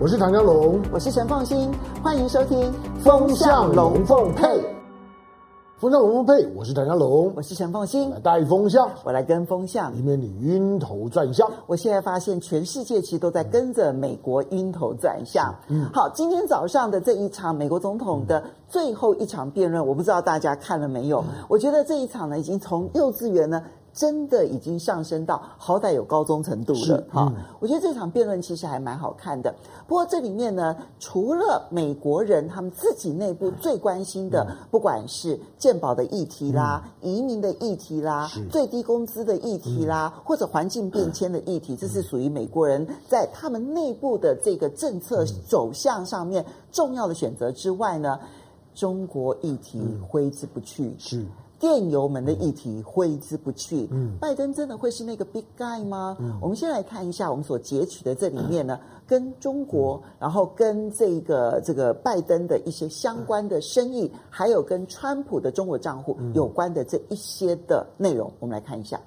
我是唐家龙，我是陈凤新，欢迎收听《风向龙凤配》。风向龙凤配，我是唐家龙，我是陈凤新，来带风向，我来跟风向，以免你晕头转向。我现在发现，全世界其实都在跟着美国晕头转向。嗯，好，今天早上的这一场美国总统的最后一场辩论，我不知道大家看了没有？嗯、我觉得这一场呢，已经从幼稚园呢。真的已经上升到好歹有高中程度了哈，嗯、我觉得这场辩论其实还蛮好看的。不过这里面呢，除了美国人他们自己内部最关心的，不管是健保的议题啦、嗯、移民的议题啦、最低工资的议题啦，嗯、或者环境变迁的议题，这是属于美国人在他们内部的这个政策走向上面重要的选择之外呢，中国议题挥之不去。是。电邮门的议题挥之不去。嗯，拜登真的会是那个 big guy 吗？嗯，我们先来看一下我们所截取的这里面呢，跟中国，然后跟这个这个拜登的一些相关的生意，还有跟川普的中国账户有关的这一些的内容，我们来看一下。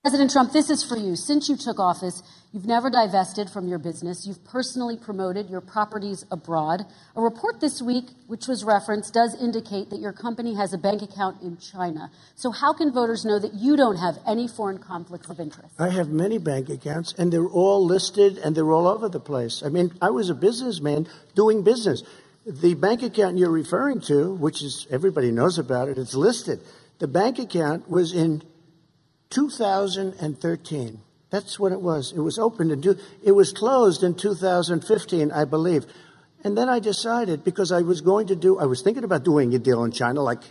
President Trump, this is for you. Since you took office, you've never divested from your business. You've personally promoted your properties abroad. A report this week, which was referenced, does indicate that your company has a bank account in China. So how can voters know that you don't have any foreign conflicts of interest? I have many bank accounts, and they're all listed, and they're all over the place. I mean, I was a businessman doing business. The bank account you're referring to, which is everybody knows about it, it's listed. The bank account was in 2013. That's what it was. It was opened in, it was closed in 2015, I believe. And then I decided because I was going to do, I was thinking about doing a deal in China like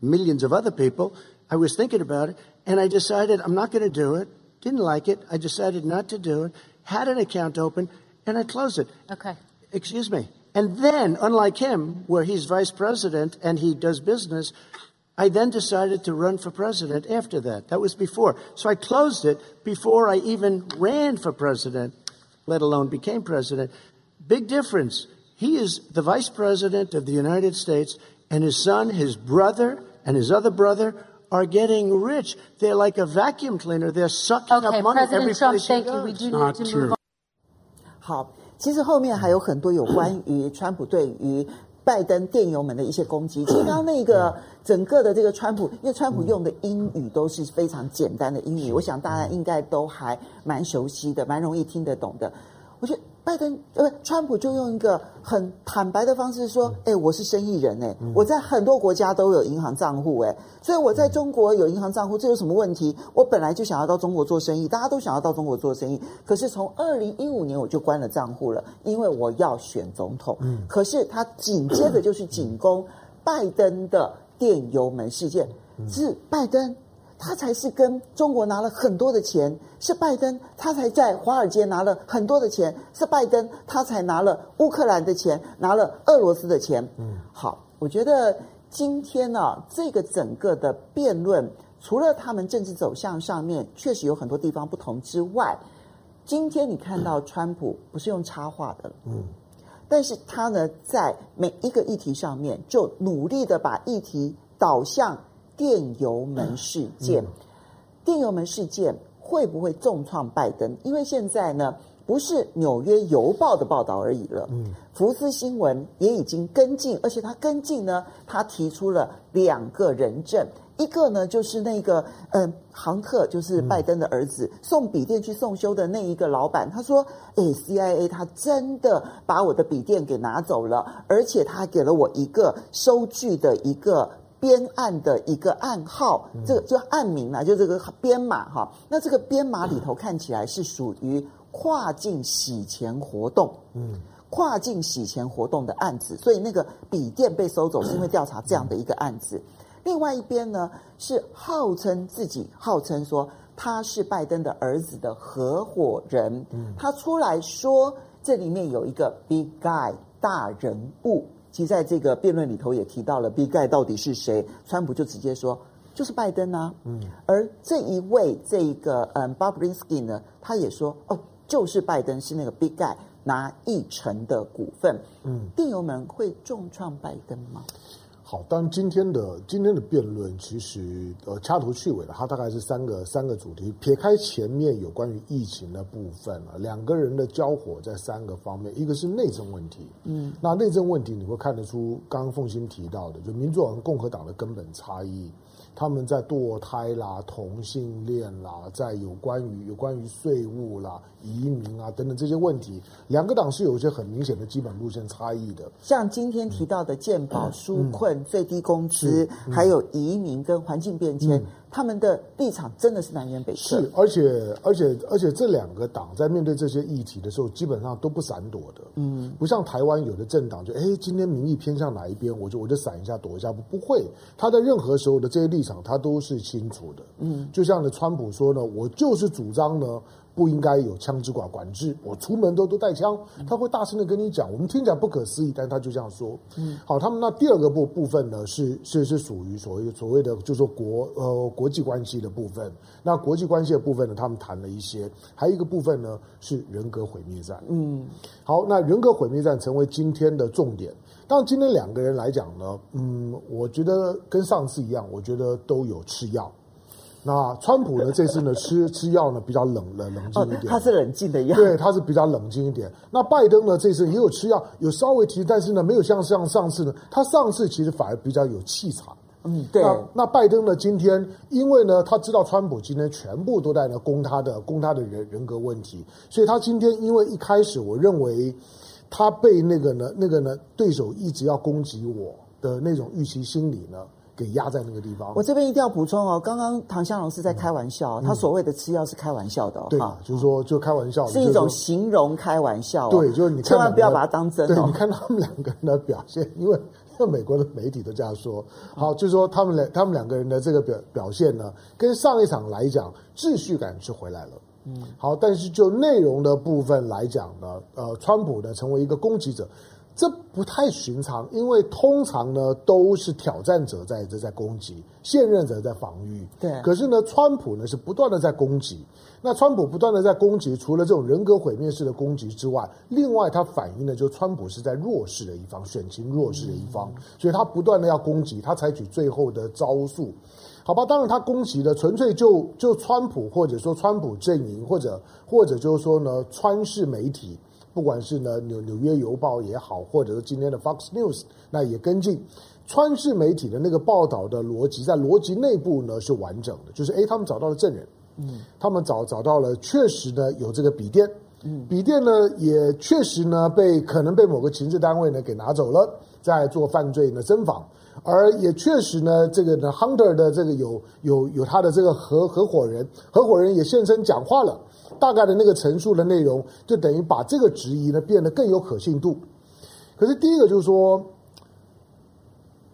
millions of other people. I was thinking about it and I decided I'm not going to do it. Didn't like it. I decided not to do it. Had an account open and I closed it. Okay. Excuse me. And then, unlike him, where he's vice president and he does business, I then decided to run for president after that. That was before. So I closed it before I even ran for president, let alone became president. Big difference. He is the vice president of the United States, and his son, his brother, and his other brother are getting rich. They're like a vacuum cleaner. They're sucking okay, up money President every Trump, place thank he you. goes. We do need to move on. 好，其实后面还有很多有关于川普对于 拜登电邮门的一些攻击，其实刚刚那个整个的这个川普，因为川普用的英语都是非常简单的英语，我想大家应该都还蛮熟悉的，蛮容易听得懂的。我觉得。拜登呃，川普就用一个很坦白的方式说：“哎，我是生意人，哎，我在很多国家都有银行账户，哎，所以我在中国有银行账户，这有什么问题？我本来就想要到中国做生意，大家都想要到中国做生意。可是从二零一五年我就关了账户了，因为我要选总统。可是他紧接着就是进攻拜登的电油门事件，是拜登。”他才是跟中国拿了很多的钱，是拜登，他才在华尔街拿了很多的钱，是拜登，他才拿了乌克兰的钱，拿了俄罗斯的钱。嗯，好，我觉得今天呢、啊，这个整个的辩论，除了他们政治走向上面确实有很多地方不同之外，今天你看到川普不是用插话的，嗯，但是他呢，在每一个议题上面就努力的把议题导向。电油门事件，电油门事件会不会重创拜登？因为现在呢，不是《纽约邮报》的报道而已了，福斯新闻也已经跟进，而且他跟进呢，他提出了两个人证，一个呢就是那个嗯，杭特，就是拜登的儿子，送笔电去送修的那一个老板，他说：“哎，CIA 他真的把我的笔电给拿走了，而且他还给了我一个收据的一个。”编案的一个暗号，这个就案名啊，就这个编码哈。那这个编码里头看起来是属于跨境洗钱活动，嗯，跨境洗钱活动的案子，所以那个笔电被收走是因为调查这样的一个案子。另外一边呢，是号称自己号称说他是拜登的儿子的合伙人，他出来说这里面有一个 big guy 大人物。其实在这个辩论里头也提到了 Big Guy 到底是谁，川普就直接说就是拜登啊。嗯，而这一位这个嗯 b o b r i n s k y 呢，他也说哦，就是拜登是那个 Big Guy 拿一成的股份。嗯，电邮门会重创拜登吗？好，当今天的今天的辩论其实呃掐头去尾的，它大概是三个三个主题。撇开前面有关于疫情的部分啊，两个人的交火在三个方面，一个是内政问题，嗯，那内政问题你会看得出，刚刚凤欣提到的，就民主党和共和党的根本差异。他们在堕胎啦、同性恋啦，在有关于有关于税务啦、移民啊等等这些问题，两个党是有一些很明显的基本路线差异的。像今天提到的健保纾困、最低工资，还有移民跟环境变迁。嗯他们的立场真的是南辕北辙，是，而且而且而且这两个党在面对这些议题的时候，基本上都不闪躲的，嗯，不像台湾有的政党就哎，今天民意偏向哪一边，我就我就闪一下躲一下，不不会，他在任何时候的这些立场，他都是清楚的，嗯，就像呢，川普说呢，我就是主张呢。不应该有枪支管管制，我出门都都带枪，他会大声的跟你讲，我们听起来不可思议，但他就这样说。嗯，好，他们那第二个部部分呢，是是是属于所谓所谓的，就是说国呃国际关系的部分。那国际关系的部分呢，他们谈了一些，还有一个部分呢是人格毁灭战。嗯，好，那人格毁灭战成为今天的重点。当然，今天两个人来讲呢，嗯，我觉得跟上次一样，我觉得都有吃药。那川普呢？这次呢吃吃药呢比较冷冷冷静一点，哦，他是冷静的药，对，他是比较冷静一点。那拜登呢？这次也有吃药，有稍微提，但是呢没有像像上次呢，他上次其实反而比较有气场。嗯，对。那那拜登呢？今天因为呢他知道川普今天全部都在呢攻他的攻他的人人格问题，所以他今天因为一开始我认为他被那个呢那个呢对手一直要攻击我的那种预期心理呢。给压在那个地方。我这边一定要补充哦，刚刚唐湘龙是在开玩笑，嗯、他所谓的吃药是开玩笑的哦。对，就是说就开玩笑，是一种形容开玩笑。对，就是你千万不要把它当真哦。对，你看他们两个人的表现，因为因为美国的媒体都这样说。好，就是说他们两他们两个人的这个表表现呢，跟上一场来讲，秩序感是回来了。嗯，好，但是就内容的部分来讲呢，呃，川普呢成为一个攻击者。这不太寻常，因为通常呢都是挑战者在在在攻击，现任者在防御。对，可是呢，川普呢是不断的在攻击。那川普不断的在攻击，除了这种人格毁灭式的攻击之外，另外他反映的就是川普是在弱势的一方，选情弱势的一方，嗯、所以他不断的要攻击，他采取最后的招数。好吧，当然他攻击的纯粹就就川普，或者说川普阵营，或者或者就是说呢，川式媒体。不管是呢纽纽约邮报也好，或者是今天的 Fox News，那也跟进。川式媒体的那个报道的逻辑，在逻辑内部呢是完整的，就是诶，他们找到了证人，嗯，他们找找到了确实呢有这个笔电，嗯，笔电呢也确实呢被可能被某个情治单位呢给拿走了，在做犯罪的侦访，而也确实呢这个呢 Hunter 的这个有有有他的这个合合伙人，合伙人也现身讲话了。大概的那个陈述的内容，就等于把这个质疑呢变得更有可信度。可是第一个就是说，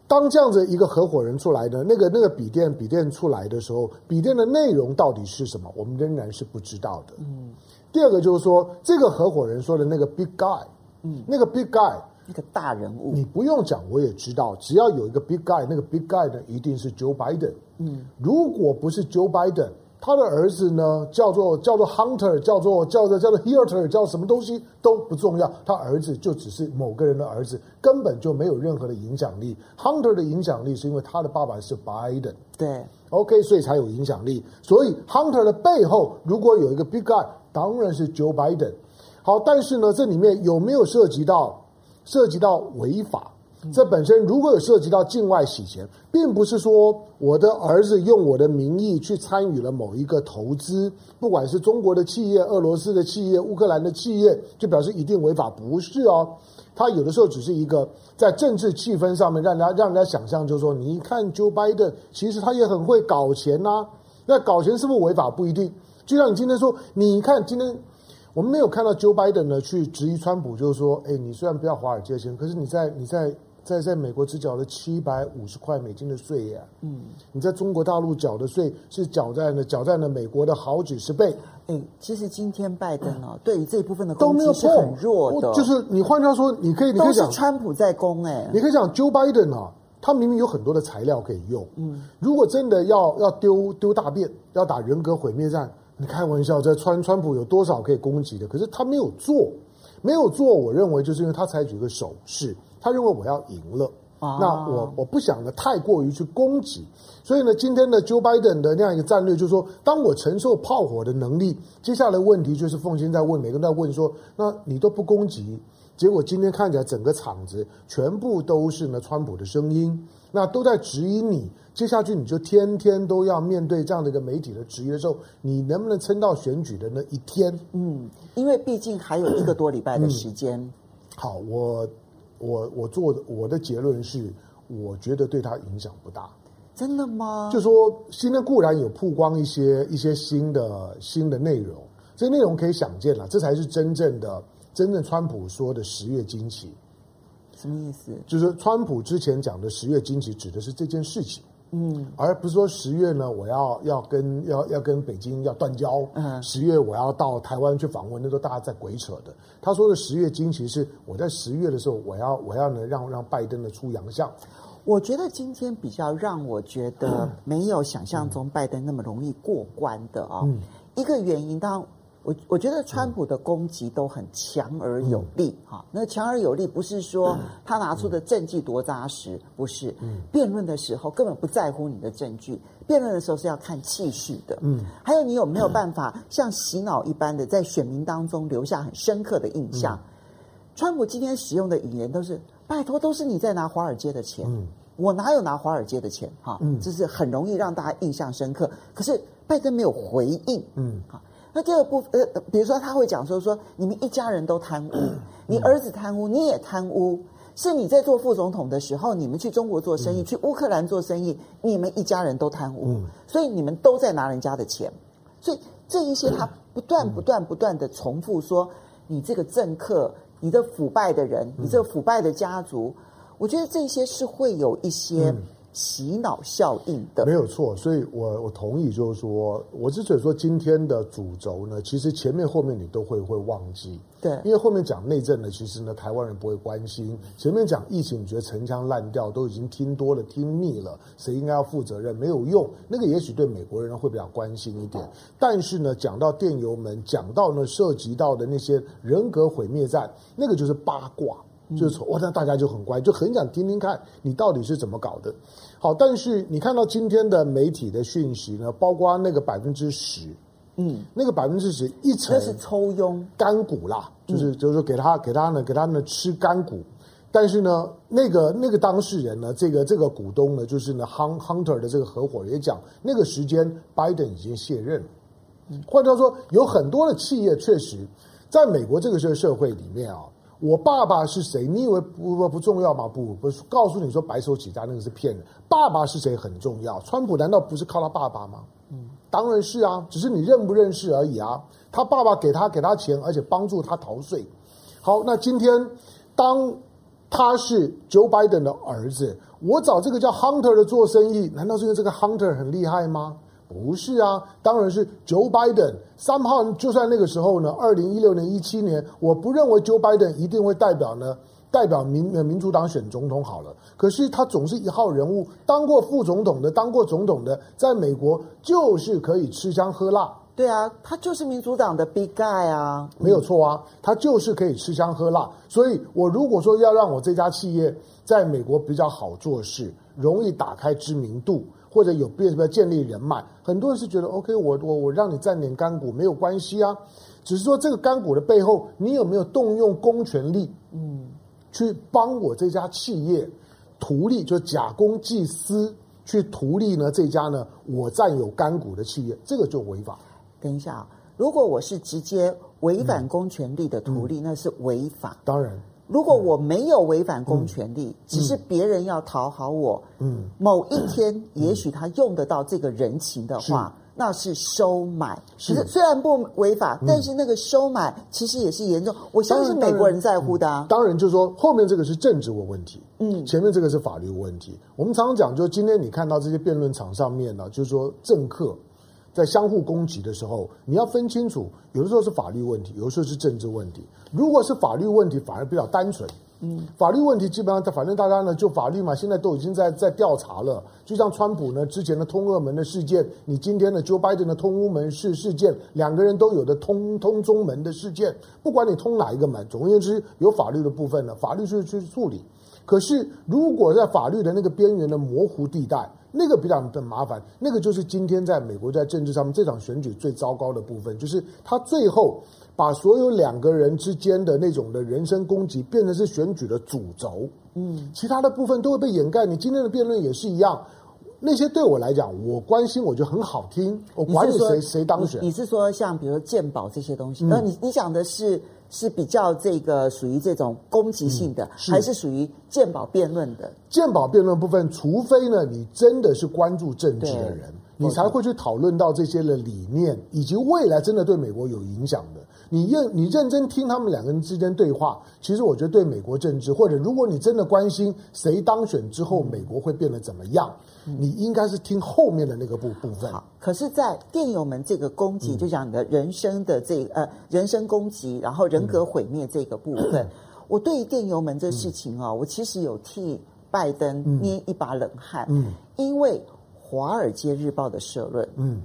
当这样子一个合伙人出来的那个那个笔电笔电出来的时候，笔电的内容到底是什么，我们仍然是不知道的。嗯。第二个就是说，这个合伙人说的那个 big guy，嗯，那个 big guy，一个大人物，你不用讲，我也知道，只要有一个 big guy，那个 big guy 呢一定是 Joe Biden。嗯，如果不是 Joe Biden。他的儿子呢，叫做叫做 Hunter，叫做叫做叫做 Hilter，叫什么东西都不重要。他儿子就只是某个人的儿子，根本就没有任何的影响力。Hunter 的影响力是因为他的爸爸是 Biden，对，OK，所以才有影响力。所以 Hunter 的背后如果有一个 Big Guy，当然是 Joe Biden。好，但是呢，这里面有没有涉及到涉及到违法？这本身如果有涉及到境外洗钱，并不是说我的儿子用我的名义去参与了某一个投资，不管是中国的企业、俄罗斯的企业、乌克兰的企业，就表示一定违法，不是哦。他有的时候只是一个在政治气氛上面让人家让人家想象，就是说，你看 Joe Biden，其实他也很会搞钱呐。那搞钱是不是违法？不一定。就像你今天说，你看今天。我们没有看到 Joe Biden 呢去质疑川普，就是说，哎，你虽然不要华尔街钱，可是你在你在在在美国只缴了七百五十块美金的税呀，嗯，你在中国大陆缴的税是缴在了缴在了美国的好几十倍。哎，其实今天拜登啊，对于这一部分的攻击是很弱的，就是你换句话说，你可以你可以讲川普在攻，哎，你可以讲 Joe Biden 啊，他明明有很多的材料可以用，嗯，如果真的要要丢丢大便，要打人格毁灭战。你开玩笑，在川川普有多少可以攻击的？可是他没有做，没有做。我认为就是因为他采取一个手势，他认为我要赢了。哦、那我我不想呢太过于去攻击，所以呢，今天的 Joe Biden 的那样一个战略就是说，当我承受炮火的能力，接下来问题就是凤馨在问，每个人在问说，那你都不攻击，结果今天看起来整个场子全部都是呢川普的声音，那都在质疑你。接下去你就天天都要面对这样的一个媒体的质疑的时候，你能不能撑到选举的那一天？嗯，因为毕竟还有一个多礼拜的时间。嗯、好，我我我做的我的结论是，我觉得对他影响不大。真的吗？就说新的固然有曝光一些一些新的新的内容，这些内容可以想见了，这才是真正的真正川普说的十月惊奇。什么意思？就是川普之前讲的十月惊奇，指的是这件事情。嗯，而不是说十月呢，我要要跟要要跟北京要断交。嗯，十月我要到台湾去访问，那都大家在鬼扯的。他说的十月惊奇是我在十月的时候，我要我要呢让让拜登的出洋相。我觉得今天比较让我觉得没有想象中拜登那么容易过关的啊、哦，嗯、一个原因当然。我我觉得川普的攻击都很强而有力，哈、嗯，那强而有力不是说他拿出的证据多扎实，不是，辩论的时候根本不在乎你的证据，辩论的时候是要看气势的，嗯，还有你有没有办法像洗脑一般的在选民当中留下很深刻的印象？嗯、川普今天使用的语言都是拜托，都是你在拿华尔街的钱，嗯、我哪有拿华尔街的钱？哈，嗯，这是很容易让大家印象深刻。可是拜登没有回应，嗯，好。那第二部呃，比如说他会讲说说你们一家人都贪污，你儿子贪污，你也贪污，是你在做副总统的时候，你们去中国做生意，去乌克兰做生意，你们一家人都贪污，所以你们都在拿人家的钱，所以这一些他不断不断不断的重复说，你这个政客，你这腐败的人，你这个腐败的家族，我觉得这些是会有一些。洗脑效应的。没有错，所以我我同意，就是说，我之所以说今天的主轴呢，其实前面后面你都会会忘记，对，因为后面讲内政呢，其实呢台湾人不会关心，前面讲疫情，你觉得陈腔滥调，都已经听多了听腻了，谁应该要负责任，没有用，那个也许对美国人会比较关心一点，但是呢，讲到电邮门，讲到呢涉及到的那些人格毁灭战，那个就是八卦。就是哇，那大家就很乖，就很想听听看你到底是怎么搞的。好，但是你看到今天的媒体的讯息呢，包括那个百分之十，嗯，那个百分之十一层，那是抽佣干股啦，就是就是说给他给他呢给他呢吃干股。但是呢，那个那个当事人呢，这个这个股东呢，就是呢 Hunter 的这个合伙人也讲，那个时间拜登已经卸任了。换句话说，有很多的企业确实在美国这个社社会里面啊。我爸爸是谁？你以为不不不重要吗？不不是，告诉你说白手起家那个是骗人。爸爸是谁很重要。川普难道不是靠他爸爸吗？嗯，当然是啊，只是你认不认识而已啊。他爸爸给他给他钱，而且帮助他逃税。好，那今天当他是 Joe Biden 的儿子，我找这个叫 Hunter 的做生意，难道是因为这个 Hunter 很厉害吗？不是啊，当然是 Joe Biden。三号就算那个时候呢，二零一六年、一七年，我不认为 Joe Biden 一定会代表呢，代表民民主党选总统好了。可是他总是一号人物，当过副总统的，当过总统的，在美国就是可以吃香喝辣。对啊，他就是民主党的 Big Guy 啊，没有错啊，他就是可以吃香喝辣。所以我如果说要让我这家企业在美国比较好做事，容易打开知名度。或者有变不建立人脉，很多人是觉得 OK，我我我让你占点干股没有关系啊，只是说这个干股的背后，你有没有动用公权力，嗯，去帮我这家企业图利，就假公济私去图利呢？这家呢，我占有干股的企业，这个就违法。等一下啊，如果我是直接违反公权力的图利，嗯，那是违法。当然。如果我没有违反公权力，嗯、只是别人要讨好我，嗯，某一天、嗯、也许他用得到这个人情的话，是那是收买。其实是虽然不违法，嗯、但是那个收买其实也是严重。我相信美国人在乎的、啊当。当然，就是说后面这个是政治的问题，嗯，前面这个是法律问题。我们常常讲，就今天你看到这些辩论场上面呢，就是说政客。在相互攻击的时候，你要分清楚，有的时候是法律问题，有的时候是政治问题。如果是法律问题，反而比较单纯。嗯，法律问题基本上，反正大家呢就法律嘛，现在都已经在在调查了。就像川普呢之前的通俄门的事件，你今天的 Joe Biden 的通乌门事事件，两个人都有的通通中门的事件，不管你通哪一个门，总而言之，有法律的部分呢，法律去去处理。可是如果在法律的那个边缘的模糊地带，那个比较的麻烦，那个就是今天在美国在政治上面这场选举最糟糕的部分，就是他最后把所有两个人之间的那种的人身攻击变成是选举的主轴，嗯，其他的部分都会被掩盖。你今天的辩论也是一样，那些对我来讲，我关心，我觉得很好听，我管你谁谁当选。你是说像比如说鉴宝这些东西？那、嗯、你你讲的是？是比较这个属于这种攻击性的，嗯、是还是属于鉴宝辩论的？鉴宝辩论部分，除非呢，你真的是关注政治的人，你才会去讨论到这些的理念，以及未来真的对美国有影响的。你认你认真听他们两个人之间对话，其实我觉得对美国政治，或者如果你真的关心谁当选之后美国会变得怎么样，嗯、你应该是听后面的那个部部分。好，可是，在电邮门这个攻击，嗯、就讲你的人生的这呃人身攻击，然后人格毁灭这个部分，嗯、我对于电邮门这事情啊，嗯、我其实有替拜登捏一把冷汗，嗯，因为《华尔街日报》的社论，嗯。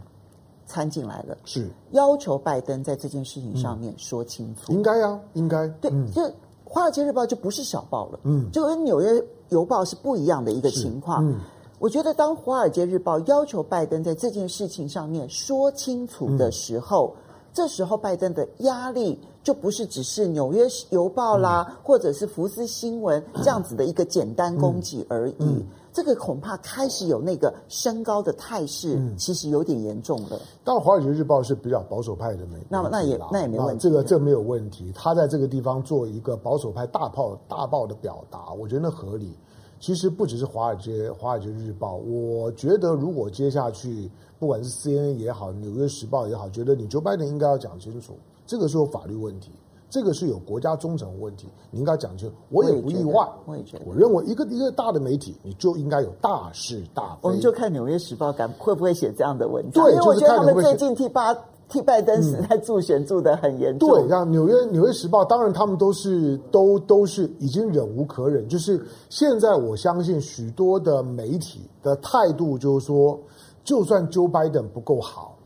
掺进来了，是。要求拜登在这件事情上面说清楚。嗯、应该啊，应该。对，嗯、就《华尔街日报》就不是小报了，嗯，就跟《纽约邮报》是不一样的一个情况。嗯，我觉得当《华尔街日报》要求拜登在这件事情上面说清楚的时候，嗯、这时候拜登的压力就不是只是《纽约邮报》啦，嗯、或者是福斯新闻这样子的一个简单攻击而已。嗯嗯这个恐怕开始有那个升高的态势，其实有点严重了。当然，《华尔街日报》是比较保守派的那那也那也没问题。这个这个没有问题。他在这个地方做一个保守派大炮大报的表达，我觉得那合理。其实不只是华尔街《华尔街日报》，我觉得如果接下去不管是 CNN 也好，《纽约时报》也好，觉得你 Joe Biden 应该要讲清楚，这个是有法律问题。这个是有国家忠诚问题，你应该讲清楚。我也不意外，我也觉得。我认为一个一个大的媒体，你就应该有大是大非。我们就看《纽约时报》敢会不会写这样的文章。对，因为我觉得他们最近替巴替拜登时代助选助的很严重。对，像《纽约纽约时报》，当然他们都是都都是已经忍无可忍。就是现在，我相信许多的媒体的态度就是说，就算 Joe Biden 不够好，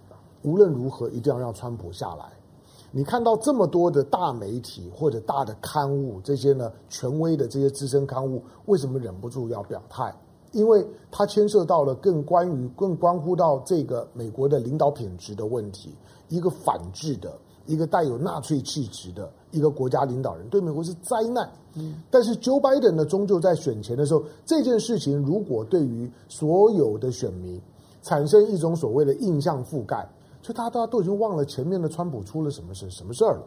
无论如何一定要让川普下来。你看到这么多的大媒体或者大的刊物，这些呢权威的这些资深刊物，为什么忍不住要表态？因为它牵涉到了更关于、更关乎到这个美国的领导品质的问题。一个反制的、一个带有纳粹气质的一个国家领导人，对美国是灾难。嗯，但是 Joe Biden 呢，终究在选前的时候，这件事情如果对于所有的选民产生一种所谓的印象覆盖。所以大家大家都已经忘了前面的川普出了什么事什么事儿了，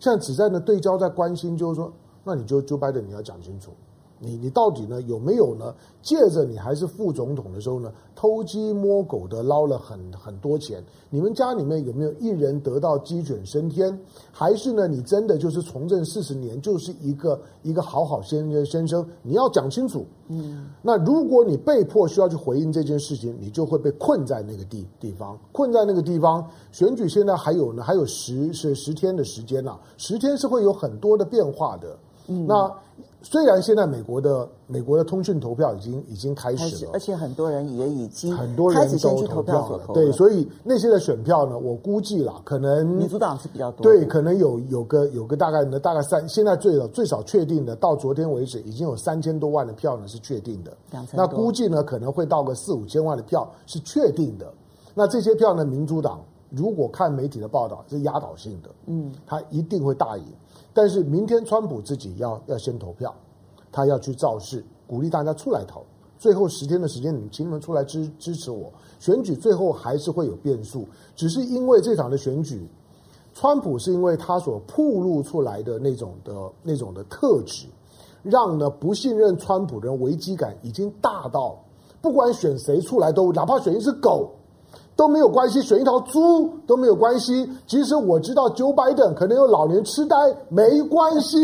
现在只在那对焦在关心，就是说，那你就就拜登你要讲清楚。你你到底呢有没有呢？借着你还是副总统的时候呢，偷鸡摸狗的捞了很很多钱？你们家里面有没有一人得到鸡犬升天？还是呢，你真的就是从政四十年就是一个一个好好先生先生？你要讲清楚。嗯，那如果你被迫需要去回应这件事情，你就会被困在那个地地方，困在那个地方。选举现在还有呢，还有十是十天的时间啊，十天是会有很多的变化的。嗯，那。虽然现在美国的美国的通讯投票已经已经开始了，而且很多人也已经很多人都去投票了。对，所以那些的选票呢，我估计啦，可能民主党是比较多。对，可能有有个有个大概呢，大概三，现在最少最少确定的，到昨天为止已经有三千多万的票呢是确定的。那估计呢可能会到个四五千万的票是确定的。那这些票呢，民主党如果看媒体的报道是压倒性的，嗯，他一定会大赢。但是明天川普自己要要先投票，他要去造势，鼓励大家出来投。最后十天的时间，你们请你们出来支支持我。选举最后还是会有变数，只是因为这场的选举，川普是因为他所暴露出来的那种的那种的特质，让呢不信任川普的人危机感已经大到，不管选谁出来都，哪怕选一只狗。都没有关系，选一条猪都没有关系。即使我知道 Joe Biden 可能有老年痴呆，没关系。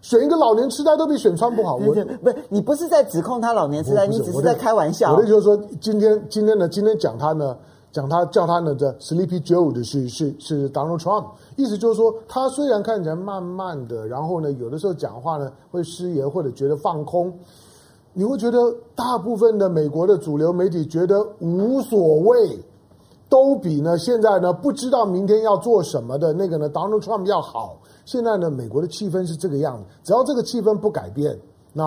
选一个老年痴呆都比选川普好。我 不是你不是在指控他老年痴呆，你只是在开玩笑。我的就是说，今天今天呢，今天讲他呢，讲他叫他呢的 Sleepy Joe 的是是是 Donald Trump，意思就是说，他虽然看起来慢慢的，然后呢，有的时候讲话呢会失言或者觉得放空。你会觉得大部分的美国的主流媒体觉得无所谓，都比呢现在呢不知道明天要做什么的那个呢 Donald Trump 要好。现在呢美国的气氛是这个样子，只要这个气氛不改变，那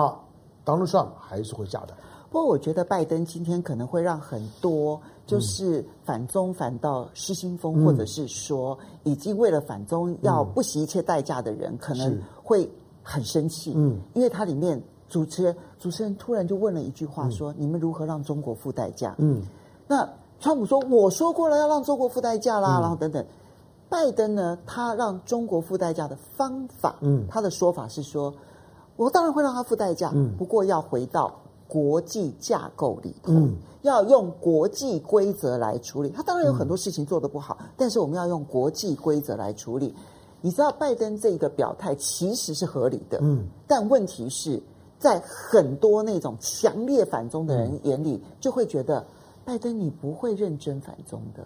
Donald Trump 还是会下台。不过，我觉得拜登今天可能会让很多就是反中反到失心疯，嗯、或者是说已经为了反中要不惜一切代价的人，嗯、可能会很生气。嗯，因为它里面主持人主持人突然就问了一句话说：“嗯、你们如何让中国付代价？”嗯，那川普说：“我说过了，要让中国付代价啦。嗯”然后等等，拜登呢，他让中国付代价的方法，嗯，他的说法是说：“我当然会让他付代价，嗯，不过要回到。”国际架构里头，嗯，要用国际规则来处理。他当然有很多事情做得不好，嗯，但是我们要用国际规则来处理。你知道，拜登这个表态其实是合理的，嗯，但问题是在很多那种强烈反中的人眼里，就会觉得拜登你不会认真反中的。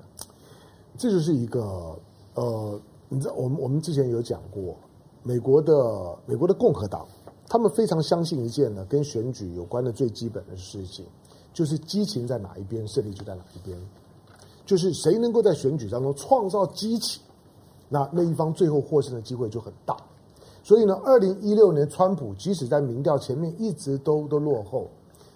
这就是一个呃，你知道，我们我们之前有讲过，美国的美国的共和党。他们非常相信一件呢，跟选举有关的最基本的事情，就是激情在哪一边，胜利就在哪一边。就是谁能够在选举当中创造激情，那那一方最后获胜的机会就很大。所以呢，二零一六年川普即使在民调前面一直都都落后。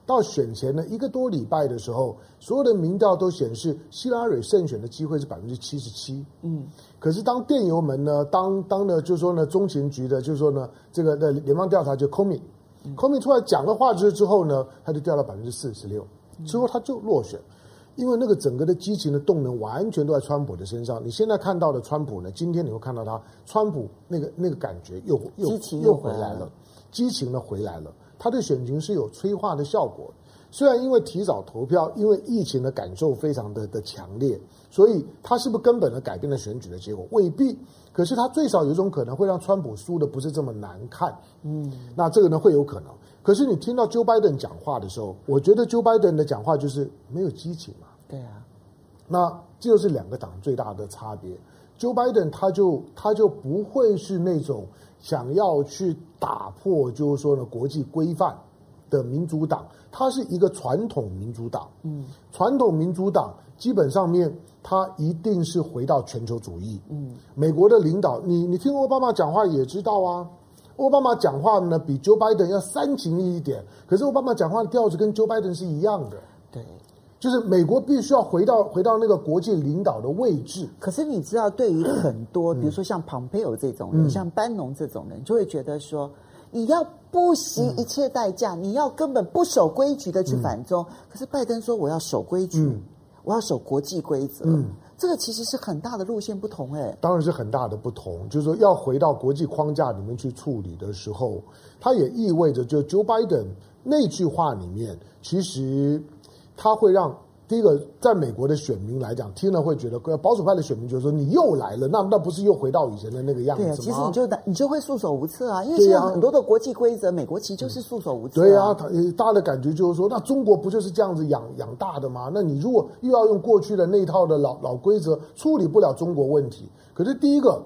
到选前呢，一个多礼拜的时候，所有的民调都显示希拉蕊胜选的机会是百分之七十七。嗯，可是当电邮门呢，当当呢，就是说呢，中情局的，就是说呢，这个的联邦调查就 Comey，Comey、嗯、Comey 出来讲了话之之后呢，他就掉到百分之四十六，之后他就落选，因为那个整个的激情的动能完全都在川普的身上。你现在看到的川普呢，今天你会看到他，川普那个那个感觉又又又回来了，激情的回来了。他对选情是有催化的效果，虽然因为提早投票，因为疫情的感受非常的的强烈，所以他是不是根本的改变了选举的结果？未必。可是他最少有一种可能会让川普输的不是这么难看。嗯，那这个呢会有可能。可是你听到 Joe Biden 讲话的时候，我觉得 Joe Biden 的讲话就是没有激情嘛。对啊，那这就是两个党最大的差别。Joe Biden 他就他就不会是那种。想要去打破，就是说呢，国际规范的民主党，他是一个传统民主党。嗯，传统民主党基本上面，他一定是回到全球主义。嗯，美国的领导，你你听奥巴马讲话也知道啊，奥巴马讲话呢比 Joe Biden 要煽情一点，可是奥巴马讲话的调子跟 Joe Biden 是一样的。对。就是美国必须要回到回到那个国际领导的位置。可是你知道，对于很多，比如说像蓬佩奥这种人，嗯、像班农这种人，就会觉得说，你要不惜一切代价，嗯、你要根本不守规矩的去反中。嗯、可是拜登说，我要守规矩，嗯、我要守国际规则。这个其实是很大的路线不同哎。当然是很大的不同，就是说要回到国际框架里面去处理的时候，它也意味着，就 Joe Biden 那句话里面，其实。它会让第一个，在美国的选民来讲，听了会觉得，保守派的选民就是说，你又来了，那那不是又回到以前的那个样子吗？对啊，其实你就你就会束手无策啊，因为现在很多的国际规则，美国其实就是束手无策啊。对啊，他大家的感觉就是说，那中国不就是这样子养养大的吗？那你如果又要用过去的那一套的老老规则，处理不了中国问题。可是第一个。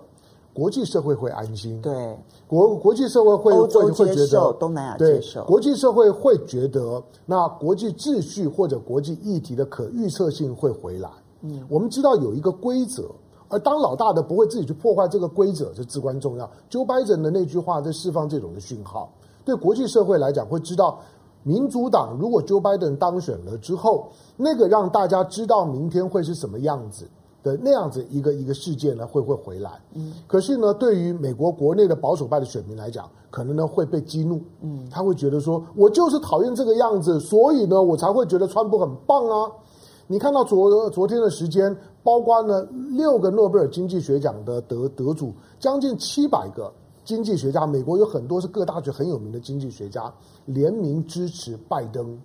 国际社会会安心，对国国际社会会会会觉得东南亚接受，对国际社会会觉得那国际秩序或者国际议题的可预测性会回来。嗯，我们知道有一个规则，而当老大的不会自己去破坏这个规则，是至关重要。Joe Biden 的那句话在释放这种的讯号，对国际社会来讲会知道，民主党如果 Joe Biden 当选了之后，那个让大家知道明天会是什么样子。的那样子一个一个事件呢，会不会回来？嗯，可是呢，对于美国国内的保守派的选民来讲，可能呢会被激怒。嗯，他会觉得说，我就是讨厌这个样子，所以呢，我才会觉得川普很棒啊。你看到昨昨天的时间，包括呢六个诺贝尔经济学奖的得得主，将近七百个经济学家，美国有很多是各大学很有名的经济学家联名支持拜登。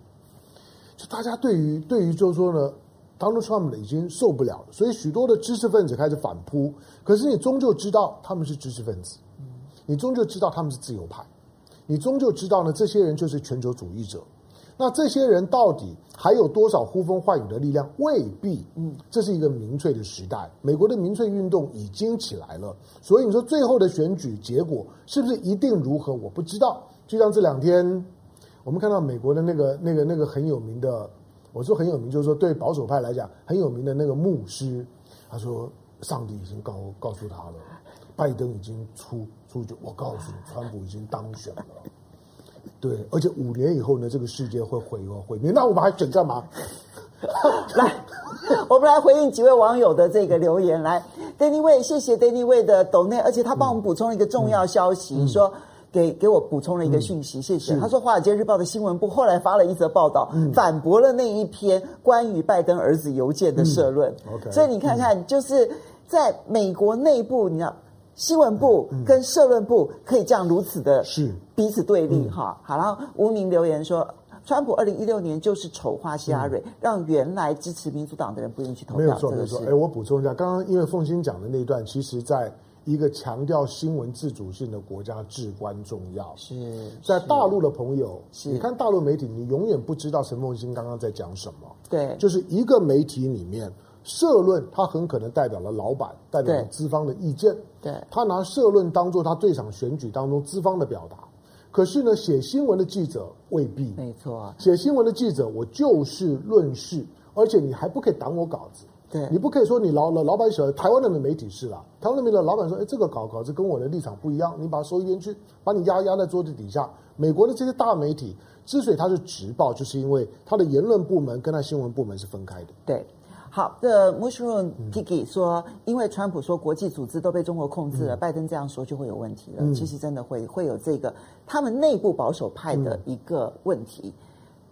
就大家对于对于就是说呢。Donald Trump 已经受不了了，所以许多的知识分子开始反扑。可是你终究知道他们是知识分子，你终究知道他们是自由派，你终究知道呢，这些人就是全球主义者。那这些人到底还有多少呼风唤雨的力量？未必。嗯，这是一个民粹的时代，美国的民粹运动已经起来了。所以你说最后的选举结果是不是一定如何？我不知道。就像这两天我们看到美国的那个、那个、那个很有名的。我说很有名，就是说对保守派来讲很有名的那个牧师，他说上帝已经告告诉他了，拜登已经出出局。我告诉你，川普已经当选了。对，而且五年以后呢，这个世界会毁毁灭，那我们还整干嘛？来，我们来回应几位网友的这个留言。来，Danny Way，谢谢 Danny Way 的抖内，而且他帮我们补充了一个重要消息，嗯、说给给我补充了一个讯息，嗯、谢谢。他说，《华尔街日报》的新闻部后来发了一则报道，嗯、反驳了那一篇关于拜登儿子邮件的社论。嗯 okay, 所以你看看，就是在美国内部，你知道。新闻部跟社论部可以这样如此的彼此对立哈。好，然后无名留言说，川普二零一六年就是丑化希拉蕊，让原来支持民主党的人不愿意去投票。没有错，没有错。哎，我补充一下，刚刚因为凤欣讲的那一段，其实在一个强调新闻自主性的国家至关重要。是在大陆的朋友，你看大陆媒体，你永远不知道陈凤馨刚刚在讲什么。对，就是一个媒体里面。社论，他很可能代表了老板，代表了资方的意见。对，他拿社论当做他这场选举当中资方的表达。可是呢，写新闻的记者未必。没错，写新闻的记者，我就事论事，而且你还不可以挡我稿子。对，你不可以说你老老老板写，台湾的媒体是啦，台湾那边的老板说，哎，这个稿稿子跟我的立场不一样，你把它收一边去，把你压压在桌子底下。美国的这些大媒体之所以它是直报，就是因为它的言论部门跟它新闻部门是分开的。对。好的，Mushroom Piggy 说，因为川普说国际组织都被中国控制了，嗯、拜登这样说就会有问题了。嗯、其实真的会会有这个他们内部保守派的一个问题，嗯、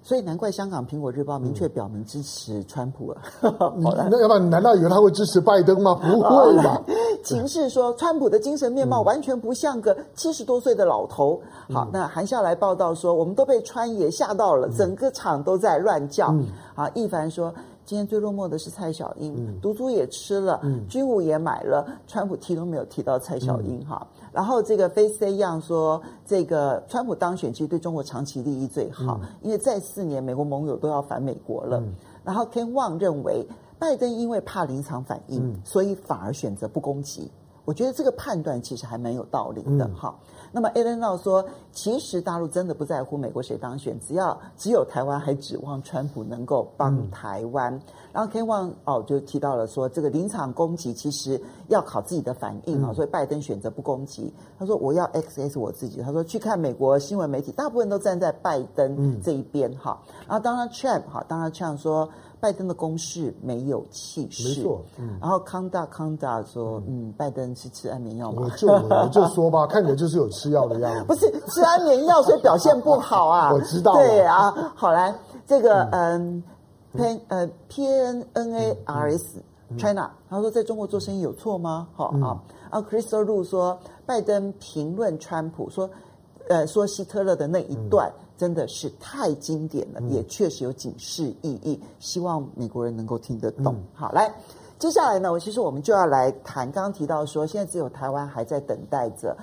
所以难怪香港苹果日报明确表明支持川普了。嗯、那要不然难道以为他会支持拜登吗？不会吧？情势说，川普的精神面貌完全不像个七十多岁的老头。嗯、好，那韩笑来报道说，我们都被川爷吓到了，整个场都在乱叫。嗯、好，一凡说。今天最落寞的是蔡小英，毒株、嗯、也吃了，嗯、军武也买了，川普提都没有提到蔡小英哈。嗯、然后这个 Face Young 说，这个川普当选其实对中国长期利益最好，嗯、因为再四年美国盟友都要反美国了。嗯、然后 Ken Wang 认为，拜登因为怕临场反应，嗯、所以反而选择不攻击。我觉得这个判断其实还蛮有道理的哈。嗯那么 Alan Lau 说，其实大陆真的不在乎美国谁当选，只要只有台湾还指望川普能够帮台湾。嗯、然后 Wang 哦就提到了说，这个临场攻击其实要靠自己的反应啊，嗯、所以拜登选择不攻击。他说我要 XS 我自己。他说去看美国新闻媒体，大部分都站在拜登这一边哈。嗯、然后 Donald Trump 哈，Donald Trump 说。拜登的攻势没有气势，没错。嗯，然后康大康大说，嗯，拜登是吃安眠药吗？我就我就说吧，看起来就是有吃药的样子。不是吃安眠药，所以表现不好啊。我知道。对啊，好来，这个嗯，P 呃 P N N A R S China，他说在中国做生意有错吗？好啊。然后 Crystal Lu 说，拜登评论川普说，呃，说希特勒的那一段。真的是太经典了，也确实有警示意义。希望美国人能够听得懂。嗯、好，来，接下来呢，我其实我们就要来谈，刚刚提到说，现在只有台湾还在等待着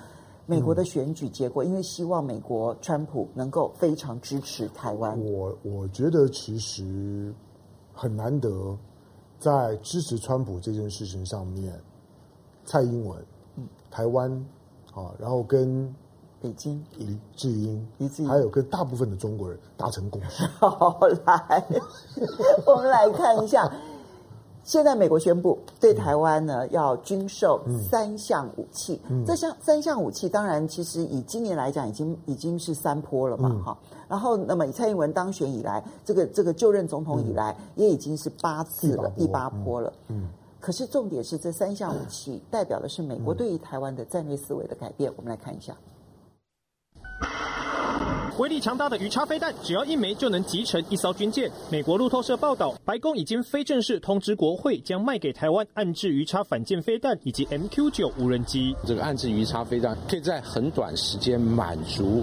美国的选举结果，嗯、因为希望美国川普能够非常支持台湾。我我觉得其实很难得，在支持川普这件事情上面，蔡英文，嗯，台湾，啊，然后跟。北京，李智英，李智英，还有跟大部分的中国人达成共识。好，来，我们来看一下，现在美国宣布对台湾呢要军售三项武器。嗯、这项三项武器，当然其实以今年来讲，已经已经是三波了嘛，哈、嗯。然后，那么以蔡英文当选以来，这个这个就任总统以来，嗯、也已经是八次了，第八波了。嗯。可是重点是，这三项武器代表的是美国对于台湾的战略思维的改变。我们来看一下。威力强大的鱼叉飞弹，只要一枚就能击沉一艘军舰。美国路透社报道，白宫已经非正式通知国会，将卖给台湾暗制鱼叉反舰飞弹以及 MQ 九无人机。这个暗制鱼叉飞弹可以在很短时间满足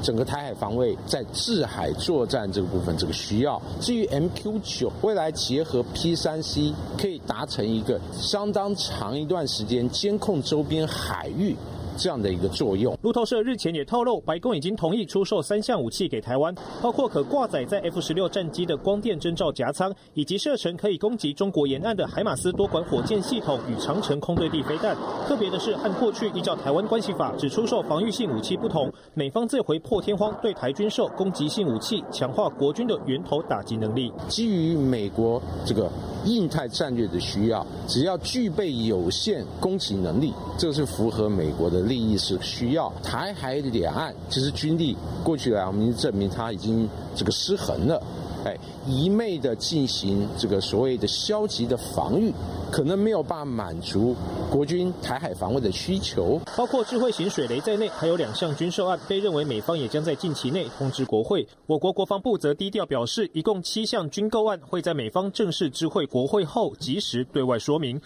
整个台海防卫在制海作战这个部分这个需要。至于 MQ 九，未来结合 P 三 C，可以达成一个相当长一段时间监控周边海域。这样的一个作用。路透社日前也透露，白宫已经同意出售三项武器给台湾，包括可挂载在 F 十六战机的光电侦照夹舱，以及射程可以攻击中国沿岸的海马斯多管火箭系统与长城空对地飞弹。特别的是，和过去依照台湾关系法只出售防御性武器不同，美方这回破天荒对台军售攻击性武器，强化国军的源头打击能力。基于美国这个印太战略的需要，只要具备有限攻击能力，这是符合美国的。利益是需要。台海两岸其实军力过去来我们已经证明它已经这个失衡了。哎，一昧的进行这个所谓的消极的防御，可能没有办法满足国军台海防卫的需求。包括智慧型水雷在内，还有两项军售案被认为美方也将在近期内通知国会。我国国防部则低调表示，一共七项军购案会在美方正式知会国会后，及时对外说明。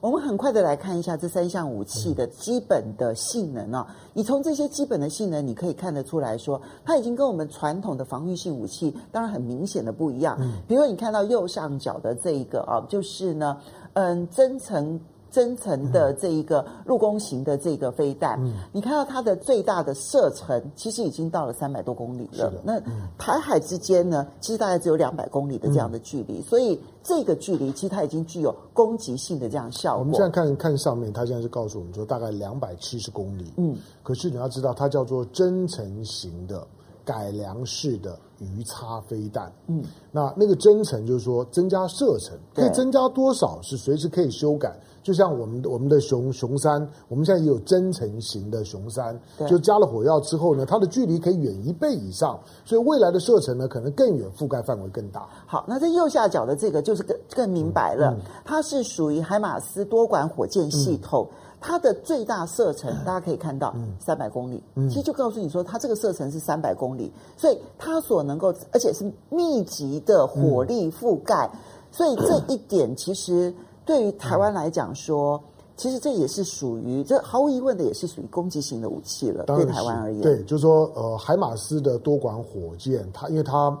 我们很快的来看一下这三项武器的基本的性能啊，你从这些基本的性能，你可以看得出来说，它已经跟我们传统的防御性武器当然很明显的不一样。比如说你看到右上角的这一个啊，就是呢，嗯，增程。增程的这一个陆攻型的这个飞弹，嗯，你看到它的最大的射程其实已经到了三百多公里了。那台海之间呢，其实大概只有两百公里的这样的距离，所以这个距离其实它已经具有攻击性的这样效果。我们现在看看上面，它现在是告诉我们说大概两百七十公里。嗯，可是你要知道，它叫做增程型的改良式的鱼叉飞弹。嗯，那那个增程就是说增加射程，可以增加多少是随时可以修改。就像我们的我们的熊熊山，我们现在也有增程型的熊山，就加了火药之后呢，它的距离可以远一倍以上，所以未来的射程呢可能更远，覆盖范围更大。好，那在右下角的这个就是更更明白了，它是属于海马斯多管火箭系统，嗯、它的最大射程大家可以看到三百公里，嗯、其实就告诉你说它这个射程是三百公里，所以它所能够而且是密集的火力覆盖，嗯、所以这一点其实。对于台湾来讲说，其实这也是属于，这毫无疑问的也是属于攻击型的武器了。对台湾而言，对，就是说，呃，海马斯的多管火箭，它因为它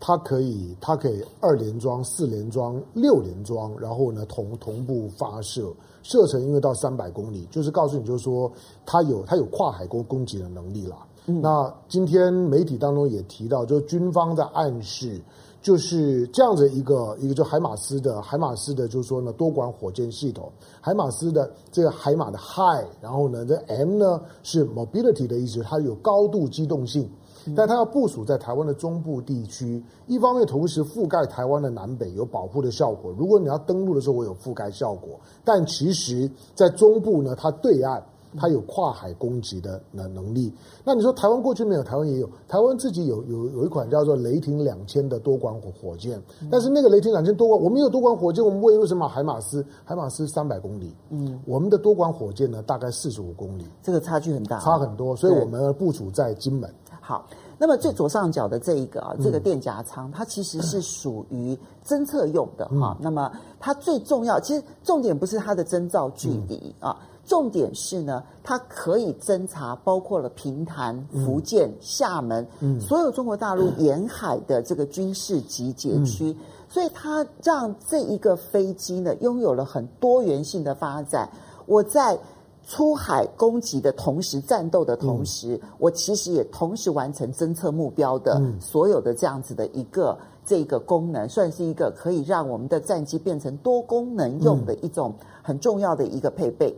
它可以它可以二连装、四连装、六连装，然后呢同同步发射，射程因为到三百公里，就是告诉你，就是说它有它有跨海攻攻击的能力了。嗯、那今天媒体当中也提到，就是军方在暗示。就是这样子一个一个，就海马斯的海马斯的，就是说呢，多管火箭系统，海马斯的这个海马的 High，然后呢，这 M 呢是 Mobility 的意思，它有高度机动性，但它要部署在台湾的中部地区，一方面同时覆盖台湾的南北，有保护的效果。如果你要登陆的时候，我有覆盖效果，但其实在中部呢，它对岸。它有跨海攻击的能能力。那你说台湾过去没有？台湾也有。台湾自己有有有一款叫做雷霆两千的多管火火箭。但是那个雷霆两千多管，我们有多管火箭，我们为为什么海马斯？海马斯三百公里，嗯，我们的多管火箭呢，大概四十五公里，这个差距很大，差很多。所以我们部署在金门。好，那么最左上角的这一个啊，这个电夹舱，它其实是属于侦测用的哈。那么它最重要，其实重点不是它的侦照距离啊。重点是呢，它可以侦查包括了平潭、福建、厦门，嗯，所有中国大陆沿海的这个军事集结区，嗯、所以它让这一个飞机呢拥有了很多元性的发展。我在出海攻击的同时，战斗的同时，嗯、我其实也同时完成侦测目标的所有的这样子的一个这个功能，算是一个可以让我们的战机变成多功能用的一种很重要的一个配备。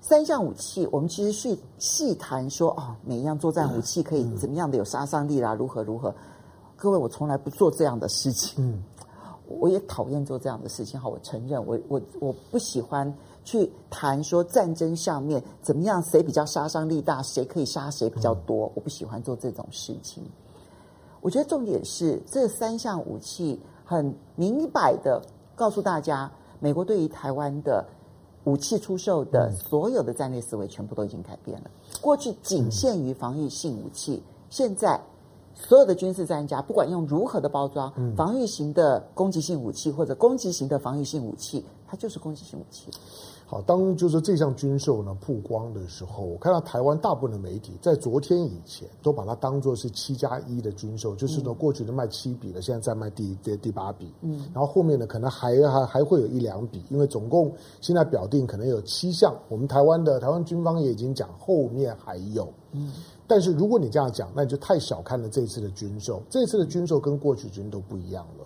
三项武器，我们其实去细谈说哦，每一样作战武器可以怎么样的有杀伤力啦，如何如何。各位，我从来不做这样的事情，嗯，我也讨厌做这样的事情。好，我承认，我我我不喜欢去谈说战争上面怎么样，谁比较杀伤力大，谁可以杀谁比较多，我不喜欢做这种事情。我觉得重点是这三项武器很明摆的告诉大家，美国对于台湾的。武器出售的所有的战略思维全部都已经改变了。过去仅限于防御性武器，现在所有的军事专家不管用如何的包装，防御型的攻击性武器或者攻击型的防御性武器，它就是攻击性武器。好，当就是这项军售呢曝光的时候，我看到台湾大部分的媒体在昨天以前都把它当做是七加一的军售，就是呢过去的卖七笔的，现在在卖第第第八笔，嗯，然后后面呢可能还还还会有一两笔，因为总共现在表定可能有七项，我们台湾的台湾军方也已经讲后面还有，嗯，但是如果你这样讲，那你就太小看了这次的军售，这次的军售跟过去军都不一样了，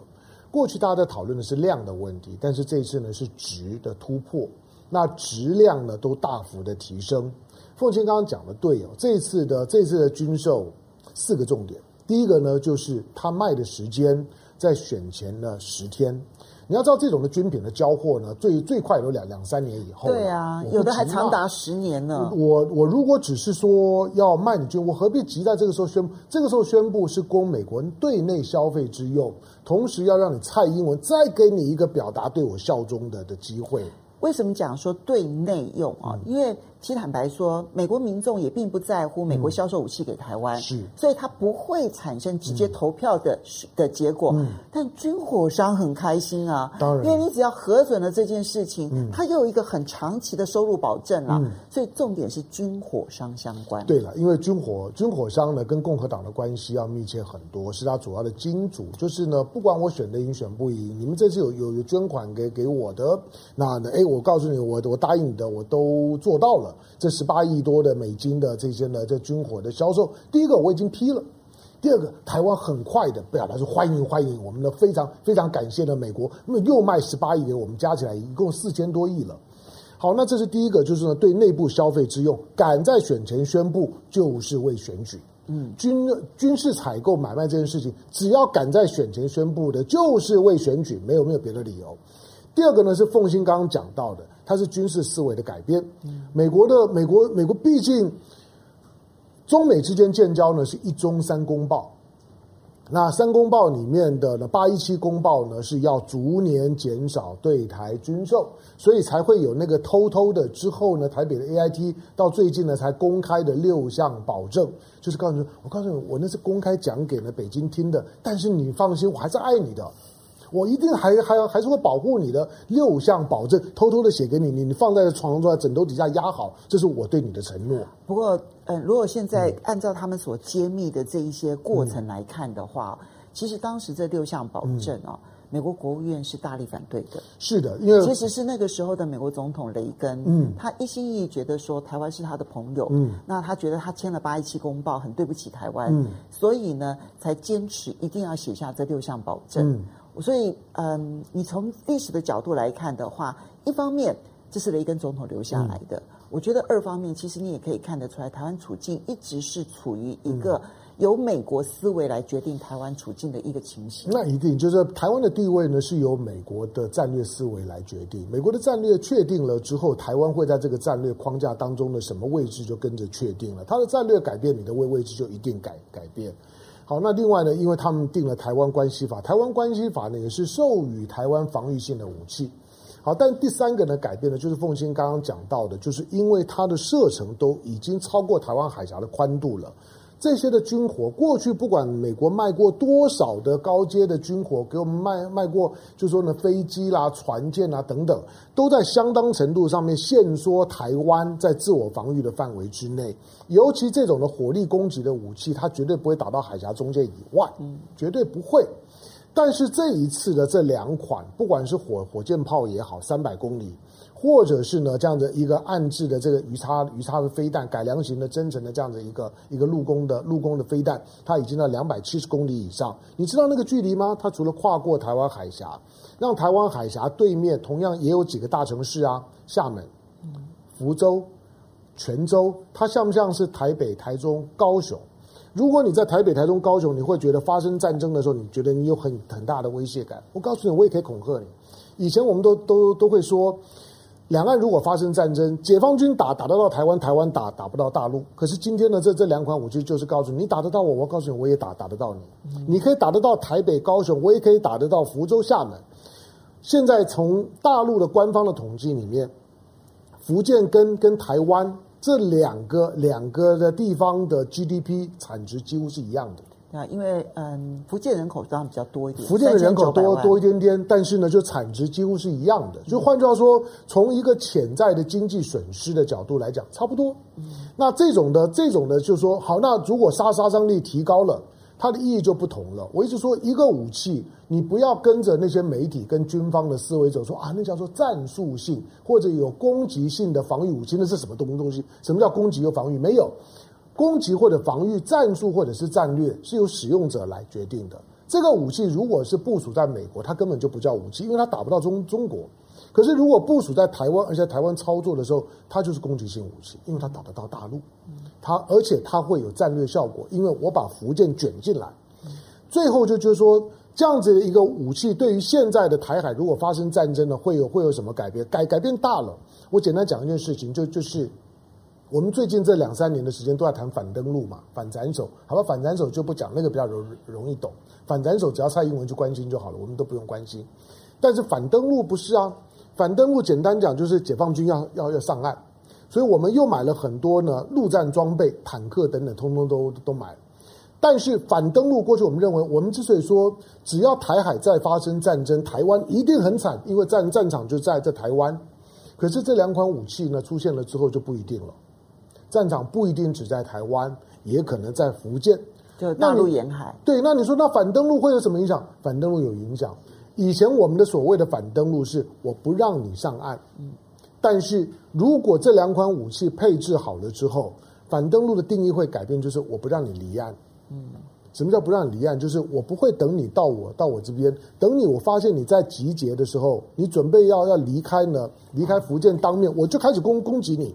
过去大家在讨论的是量的问题，但是这一次呢是值的突破。那质量呢都大幅的提升。凤千刚刚讲的对哦，这次的这次的军售四个重点，第一个呢就是它卖的时间在选前呢十天。你要知道，这种的军品的交货呢，最最快有两两三年以后。对啊，有的还长达十年呢。我我如果只是说要卖你军，我何必急在这个时候宣布？这个时候宣布是供美国人对内消费之用，同时要让你蔡英文再给你一个表达对我效忠的的机会。为什么讲说对内用啊？因为。其实坦白说，美国民众也并不在乎美国销售武器给台湾，嗯、是，所以它不会产生直接投票的、嗯、的结果。嗯、但军火商很开心啊，当然，因为你只要核准了这件事情，嗯、它又有一个很长期的收入保证了。嗯、所以重点是军火商相关。对了，因为军火军火商呢跟共和党的关系要密切很多，是他主要的金主。就是呢，不管我选得赢选不赢，你们这次有有有捐款给给我的，那呢，哎，我告诉你，我我答应你的，我都做到了。这十八亿多的美金的这些呢，这军火的销售，第一个我已经批了，第二个台湾很快的表达说欢迎欢迎，我们呢非常非常感谢的美国，那么又卖十八亿给我们，加起来一共四千多亿了。好，那这是第一个，就是呢对内部消费之用，敢在选前宣布就是为选举，嗯，军军事采购买卖这件事情，只要敢在选前宣布的，就是为选举，没有没有别的理由。第二个呢是凤新刚刚讲到的。它是军事思维的改变。美国的美国美国毕竟中美之间建交呢是一中三公报，那三公报里面的呢八一七公报呢是要逐年减少对台军售，所以才会有那个偷偷的之后呢台北的 AIT 到最近呢才公开的六项保证，就是告诉你，我告诉你，我那是公开讲给了北京听的，但是你放心，我还是爱你的。我一定还还还是会保护你的六项保证，偷偷的写给你，你你放在床上，枕头底下压好，这是我对你的承诺。不过，嗯，如果现在按照他们所揭秘的这一些过程来看的话，嗯、其实当时这六项保证啊，嗯、美国国务院是大力反对的。是的，因为其实是那个时候的美国总统雷根，嗯，他一心一意觉得说台湾是他的朋友，嗯，那他觉得他签了八一七公报很对不起台湾，嗯，所以呢，才坚持一定要写下这六项保证。嗯所以，嗯，你从历史的角度来看的话，一方面这是雷根总统留下来的，嗯、我觉得二方面其实你也可以看得出来，台湾处境一直是处于一个由美国思维来决定台湾处境的一个情形。那一定就是台湾的地位呢，是由美国的战略思维来决定。美国的战略确定了之后，台湾会在这个战略框架当中的什么位置就跟着确定了。它的战略改变，你的位位置就一定改改变。好，那另外呢，因为他们定了台湾关系法，台湾关系法呢也是授予台湾防御性的武器。好，但第三个呢改变的，就是凤新刚刚讲到的，就是因为它的射程都已经超过台湾海峡的宽度了。这些的军火，过去不管美国卖过多少的高阶的军火给我们卖卖过，就是说呢，飞机啦、船舰啊等等，都在相当程度上面限缩台湾在自我防御的范围之内。尤其这种的火力攻击的武器，它绝对不会打到海峡中间以外，嗯，绝对不会。但是这一次的这两款，不管是火火箭炮也好，三百公里。或者是呢，这样的一个暗制的这个鱼叉鱼叉的飞弹，改良型的增程的这样的一个一个陆攻的陆攻的飞弹，它已经到两百七十公里以上。你知道那个距离吗？它除了跨过台湾海峡，让台湾海峡对面同样也有几个大城市啊，厦门、福州、泉州，它像不像是台北、台中、高雄？如果你在台北、台中、高雄，你会觉得发生战争的时候，你觉得你有很很大的威胁感。我告诉你，我也可以恐吓你。以前我们都都都会说。两岸如果发生战争，解放军打打得到台湾，台湾打打不到大陆。可是今天呢，这这两款武器就是告诉你，你打得到我，我告诉你，我也打打得到你。你可以打得到台北、高雄，我也可以打得到福州、厦门。现在从大陆的官方的统计里面，福建跟跟台湾这两个两个的地方的 GDP 产值几乎是一样的。啊，因为嗯，福建人口当然比较多一点，福建的人口多多一点点，但是呢，就产值几乎是一样的。就换句话说，从一个潜在的经济损失的角度来讲，差不多。嗯、那这种的这种的，就是说，好，那如果杀杀伤力提高了，它的意义就不同了。我一直说，一个武器，你不要跟着那些媒体跟军方的思维走，说啊，那叫做战术性或者有攻击性的防御武器，那是什么东东西？什么叫攻击又防御？没有。攻击或者防御战术或者是战略是由使用者来决定的。这个武器如果是部署在美国，它根本就不叫武器，因为它打不到中中国。可是如果部署在台湾，而且台湾操作的时候，它就是攻击性武器，因为它打得到大陆。它而且它会有战略效果，因为我把福建卷进来。最后就就是说，这样子的一个武器，对于现在的台海如果发生战争呢，会有会有什么改变？改改变大了。我简单讲一件事情，就就是我们最近这两三年的时间都在谈反登陆嘛，反斩首。好吧，反斩首就不讲，那个比较容容易懂。反斩首只要蔡英文去关心就好了，我们都不用关心。但是反登陆不是啊，反登陆简单讲就是解放军要要要上岸，所以我们又买了很多呢陆战装备、坦克等等，通通都都买。但是反登陆过去，我们认为，我们之所以说只要台海再发生战争，台湾一定很惨，因为战战场就在这台湾。可是这两款武器呢出现了之后就不一定了，战场不一定只在台湾，也可能在福建，就大陆沿海。对，那你说那反登陆会有什么影响？反登陆有影响。以前我们的所谓的反登陆是我不让你上岸，嗯，但是如果这两款武器配置好了之后，反登陆的定义会改变，就是我不让你离岸。嗯，什么叫不让你离岸？就是我不会等你到我到我这边，等你我发现你在集结的时候，你准备要要离开呢，离开福建当面，我就开始攻攻击你。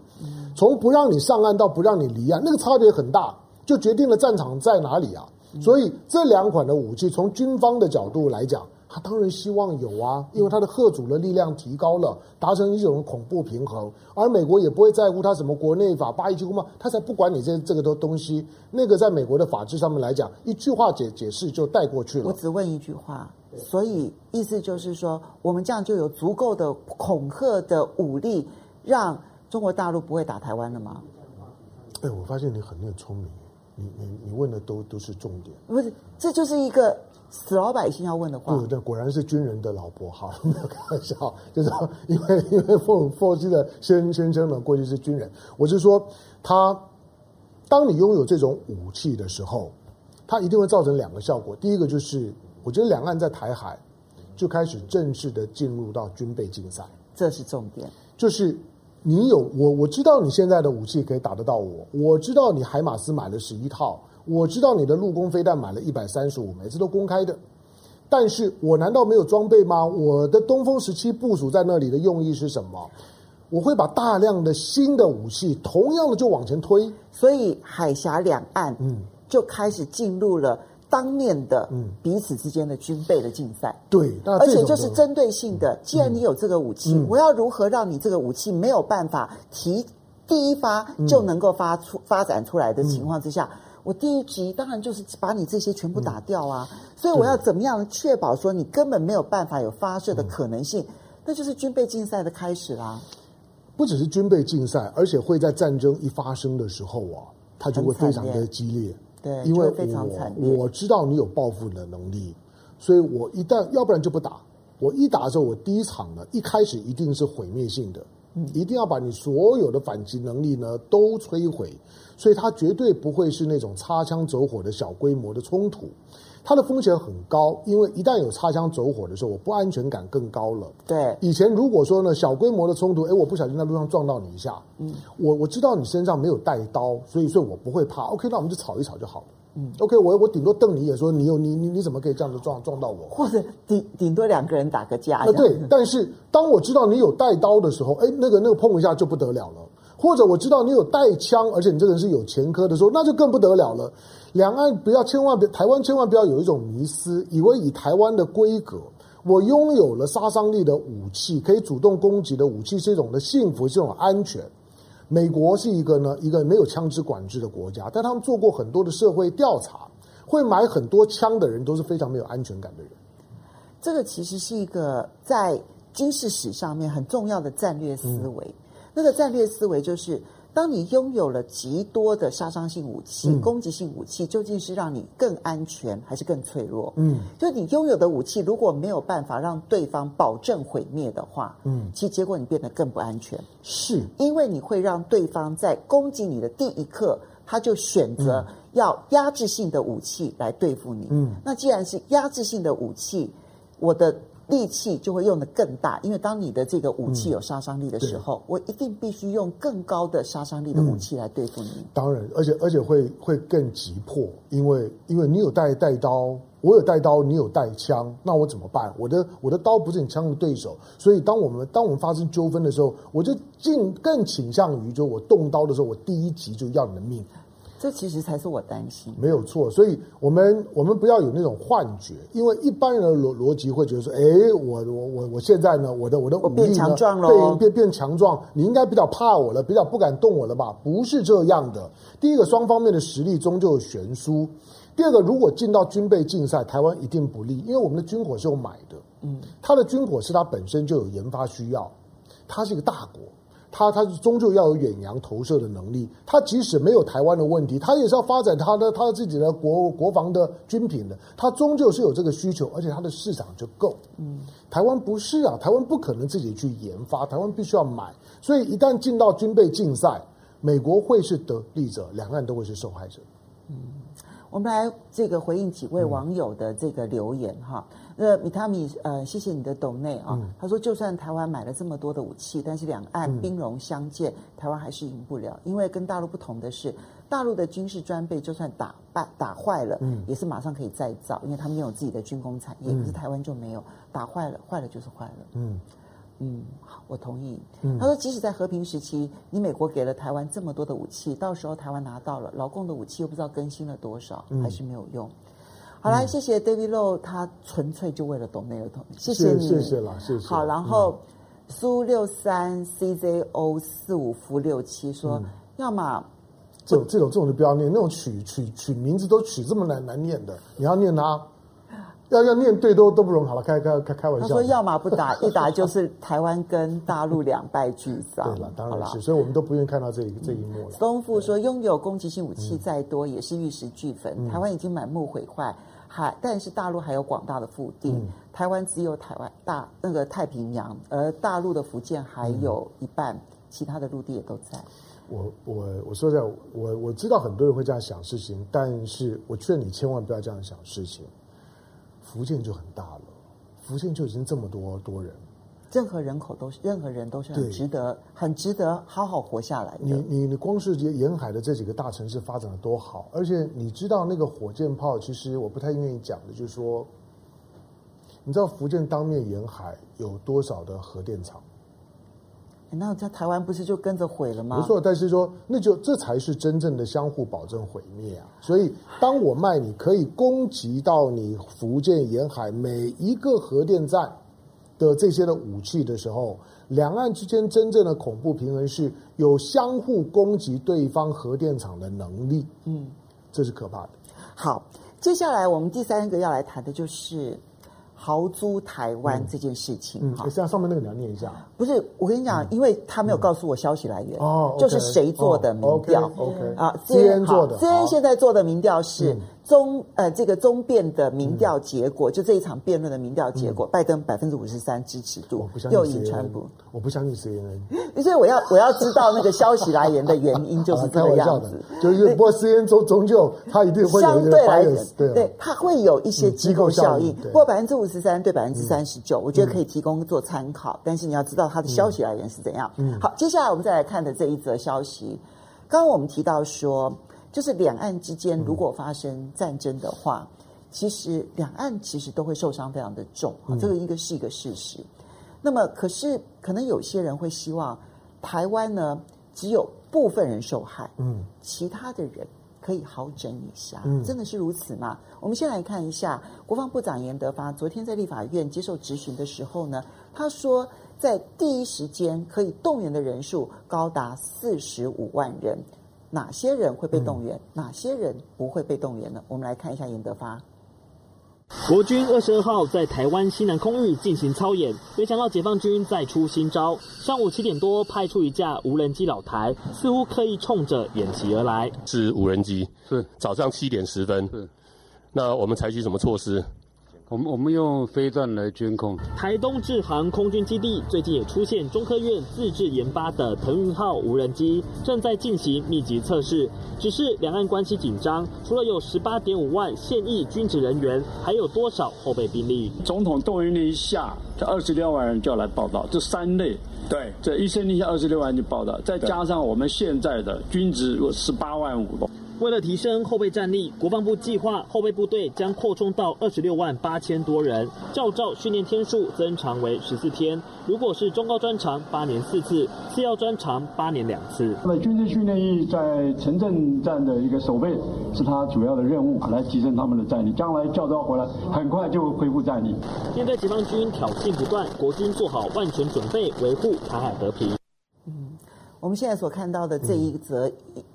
从不让你上岸到不让你离岸，那个差别很大，就决定了战场在哪里啊。所以这两款的武器，从军方的角度来讲。他当然希望有啊，因为他的核主的力量提高了，达成一种恐怖平衡。而美国也不会在乎他什么国内法、八一七公报，他才不管你这这个东东西。那个在美国的法制上面来讲，一句话解解释就带过去了。我只问一句话，所以意思就是说，我们这样就有足够的恐吓的武力，让中国大陆不会打台湾了吗？哎，我发现你很很聪明，你你你问的都都是重点。不是，这就是一个。死老百姓要问的话，对对，果然是军人的老婆。哈，没有开玩笑，就是说因为因为凤凤西的先先生呢，过去是军人。我是说，他当你拥有这种武器的时候，它一定会造成两个效果。第一个就是，我觉得两岸在台海就开始正式的进入到军备竞赛，这是重点。就是你有我，我知道你现在的武器可以打得到我，我知道你海马斯买了十一套。我知道你的陆攻飞弹买了一百三十五枚，这都公开的。但是我难道没有装备吗？我的东风十七部署在那里的用意是什么？我会把大量的新的武器，同样的就往前推。所以海峡两岸，嗯，就开始进入了当面的，嗯，彼此之间的军备的竞赛。对，而且就是针对性的。既然你有这个武器，嗯，我要如何让你这个武器没有办法提第一发就能够发出发展出来的情况之下？嗯我第一集当然就是把你这些全部打掉啊，嗯、所以我要怎么样确保说你根本没有办法有发射的可能性？嗯、那就是军备竞赛的开始啦。不只是军备竞赛，而且会在战争一发生的时候啊，它就会非常的激烈。对，因为非常我我知道你有报复的能力，所以我一旦要不然就不打。我一打的时候，我第一场呢，一开始一定是毁灭性的。一定要把你所有的反击能力呢都摧毁，所以它绝对不会是那种擦枪走火的小规模的冲突，它的风险很高，因为一旦有擦枪走火的时候，我不安全感更高了。对，以前如果说呢小规模的冲突，哎，我不小心在路上撞到你一下，嗯，我我知道你身上没有带刀，所以所以我不会怕。OK，那我们就吵一吵就好了。嗯，OK，我我顶多瞪你一眼，说你有你你你怎么可以这样子撞撞到我？或者顶顶多两个人打个架。啊，对。但是当我知道你有带刀的时候，哎，那个那个碰一下就不得了了。或者我知道你有带枪，而且你这个人是有前科的时候，那就更不得了了。两岸不要千万别，台湾千万不要有一种迷思，以为以台湾的规格，我拥有了杀伤力的武器，可以主动攻击的武器，是一种的幸福，是一种安全。美国是一个呢，一个没有枪支管制的国家，但他们做过很多的社会调查，会买很多枪的人都是非常没有安全感的人。这个其实是一个在军事史上面很重要的战略思维。那个战略思维就是。当你拥有了极多的杀伤性武器、嗯、攻击性武器，究竟是让你更安全还是更脆弱？嗯，就你拥有的武器如果没有办法让对方保证毁灭的话，嗯，其实结果你变得更不安全。是，因为你会让对方在攻击你的第一刻，他就选择要压制性的武器来对付你。嗯，那既然是压制性的武器，我的。力气就会用的更大，因为当你的这个武器有杀伤力的时候，嗯、我一定必须用更高的杀伤力的武器来对付你。嗯、当然，而且而且会会更急迫，因为因为你有带带刀，我有带刀，你有带枪，那我怎么办？我的我的刀不是你枪的对手，所以当我们当我们发生纠纷的时候，我就尽更倾向于，就我动刀的时候，我第一集就要你的命。这其实才是我担心。没有错，所以我们我们不要有那种幻觉，因为一般人的逻逻辑会觉得说，哎，我我我我现在呢，我的我的武力呢变强壮了，变变变强壮，你应该比较怕我了，比较不敢动我了吧？不是这样的。第一个，双方面的实力终究有悬殊；第二个，如果进到军备竞赛，台湾一定不利，因为我们的军火是有买的，嗯，它的军火是它本身就有研发需要，它是一个大国。他他终究要有远洋投射的能力，他即使没有台湾的问题，他也是要发展他的他自己的国国防的军品的，他终究是有这个需求，而且他的市场就够。嗯，台湾不是啊，台湾不可能自己去研发，台湾必须要买，所以一旦进到军备竞赛，美国会是得利者，两岸都会是受害者。嗯，我们来这个回应几位网友的这个留言哈。嗯那米塔米，呃，谢谢你的懂内啊。他说，就算台湾买了这么多的武器，但是两岸兵戎相见，台湾还是赢不了。因为跟大陆不同的是，大陆的军事装备就算打败、打坏了，也是马上可以再造，因为他们有自己的军工产业。可是台湾就没有，打坏了，坏了就是坏了。嗯嗯，好，我同意。他说，即使在和平时期，你美国给了台湾这么多的武器，到时候台湾拿到了，老共的武器又不知道更新了多少，还是没有用。好来，谢谢 David Low，他纯粹就为了懂那个懂，谢谢你，谢谢了，谢谢。好，然后苏六三 CZO 四五负六七说，要么这种这种这种就不要念，那种取取取名字都取这么难难念的，你要念它，要要面对都都不容易。好了，开开开开玩笑。他说要么不打，一打就是台湾跟大陆两败俱伤。对了，当然是，所以我们都不愿意看到这一这一幕了。东富说，拥有攻击性武器再多也是玉石俱焚，台湾已经满目毁坏。还，但是大陆还有广大的腹地，嗯、台湾只有台湾大那个太平洋，而大陆的福建还有一半，嗯、其他的陆地也都在。我我我说这样，我我知道很多人会这样想事情，但是我劝你千万不要这样想事情。福建就很大了，福建就已经这么多多人。任何人口都是，任何人都是很值得，很值得好好活下来的。你你你光是沿海的这几个大城市发展的多好，而且你知道那个火箭炮，其实我不太愿意讲的，就是说，你知道福建当面沿海有多少的核电厂？那在台湾不是就跟着毁了吗？没错，但是说那就这才是真正的相互保证毁灭啊！所以当我卖你可以攻击到你福建沿海每一个核电站。的这些的武器的时候，两岸之间真正的恐怖平衡是有相互攻击对方核电厂的能力，嗯，这是可怕的。好，接下来我们第三个要来谈的就是。豪租台湾这件事情，嗯，像上面那个你要念一下。不是，我跟你讲，因为他没有告诉我消息来源，哦，就是谁做的民调？OK 啊，CNN 做的，CNN 现在做的民调是中呃这个中辩的民调结果，就这一场辩论的民调结果，拜登百分之五十三支持度，又赢川普，我不相信 CNN，所以我要我要知道那个消息来源的原因，就是这个样子，就是不过 CNN 终终究他一定会相对来讲，对，他会有一些机构效应，不过百分之五十三对百分之三十九，我觉得可以提供做参考，嗯、但是你要知道它的消息来源是怎样。嗯，好，接下来我们再来看的这一则消息，刚刚我们提到说，就是两岸之间如果发生战争的话，嗯、其实两岸其实都会受伤非常的重啊，这个应该是一个事实。嗯、那么，可是可能有些人会希望台湾呢只有部分人受害，嗯，其他的人。可以好整一下，真的是如此吗？嗯、我们先来看一下国防部长严德发昨天在立法院接受质询的时候呢，他说在第一时间可以动员的人数高达四十五万人，哪些人会被动员，嗯、哪些人不会被动员呢？我们来看一下严德发。国军二十二号在台湾西南空域进行操演，没想到解放军再出新招。上午七点多，派出一架无人机老台，似乎刻意冲着演习而来。是无人机，是早上七点十分。是，那我们采取什么措施？我们我们用飞弹来监控。台东志航空军基地最近也出现中科院自制研发的腾云号无人机，正在进行密集测试。只是两岸关系紧张，除了有十八点五万现役军职人员，还有多少后备兵力？总统动员令一下，这二十六万人就要来报道。这三类，对，这一声令下，二十六万人就报道，再加上我们现在的军职有十八万五。为了提升后备战力，国防部计划后备部队将扩充到二十六万八千多人，教照训练天数增长为十四天。如果是中高专长，八年四次；次要专长，八年两次。那么军事训练役在城镇战的一个守备是他主要的任务，来提升他们的战力。将来教招回来，很快就会恢复战力。面对解放军挑衅不断，国军做好万全准备，维护台海和平。我们现在所看到的这一则，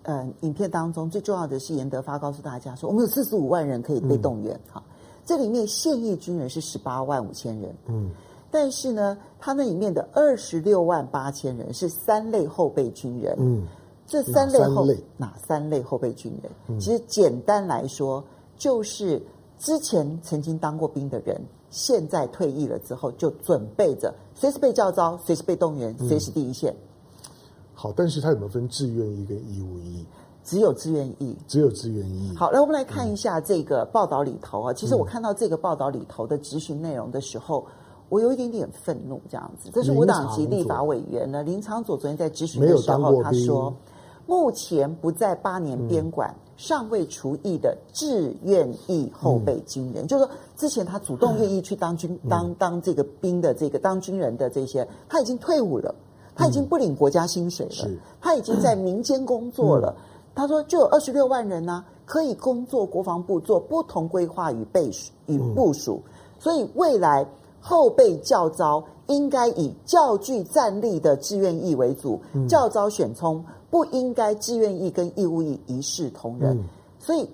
嗯、呃，影片当中最重要的是严德发告诉大家说，我们有四十五万人可以被动员，哈、嗯，这里面现役军人是十八万五千人，嗯，但是呢，他那里面的二十六万八千人是三类后备军人，嗯，这三类后哪三类，哪三类后备军人？嗯、其实简单来说，就是之前曾经当过兵的人，现在退役了之后，就准备着随时被叫招，随时被动员，随时第一线。嗯好，但是他有没有分志愿役跟义务役？只有志愿役，只有志愿役。好，来我们来看一下这个报道里头啊。嗯、其实我看到这个报道里头的质询内容的时候，我有一点点愤怒。这样子，这是无党籍立法委员呢林长佐昨天在质询的时候，他说，目前不在八年编管、嗯、尚未除役的志愿役后备军人，嗯、就是说之前他主动愿意去当军、嗯、当当这个兵的这个当军人的这些，他已经退伍了。他已经不领国家薪水了，嗯、他已经在民间工作了。嗯、他说，就有二十六万人呢、啊，可以工作国防部做不同规划与备与部署。嗯、所以未来后备教招应该以教具战力的志愿役为主，嗯、教招选充不应该志愿役跟义务役一视同仁。嗯、所以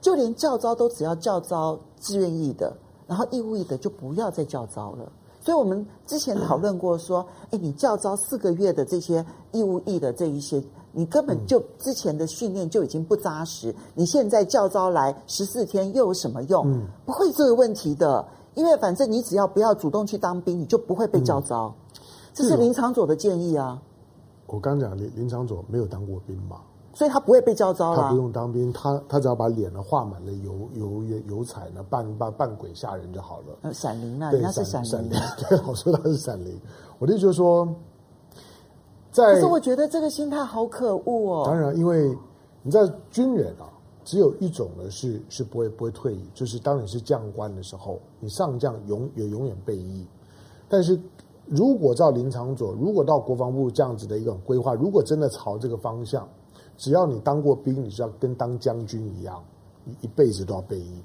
就连教招都只要教招志愿役的，然后义务役的就不要再教招了。所以我们之前讨论过，说，哎，你教招四个月的这些义务役的这一些，你根本就之前的训练就已经不扎实，你现在教招来十四天又有什么用？嗯，不会这个问题的，因为反正你只要不要主动去当兵，你就不会被教招。这是林长佐的建议啊。我刚讲林林长佐没有当过兵嘛。所以他不会被叫招了。他不用当兵，他他只要把脸呢画满了油油油油彩呢，扮扮扮鬼吓人就好了。呃，闪灵啊，人家是闪灵。对，我说他是闪灵。我的意思就是说，在可是我觉得这个心态好可恶哦。当然，因为你在军人啊，只有一种呢是是不会不会退役，就是当你是将官的时候，你上将永也永远被役。但是如果照林长佐，如果到国防部这样子的一种规划，如果真的朝这个方向。只要你当过兵，你就要跟当将军一样，你一辈子都要备役。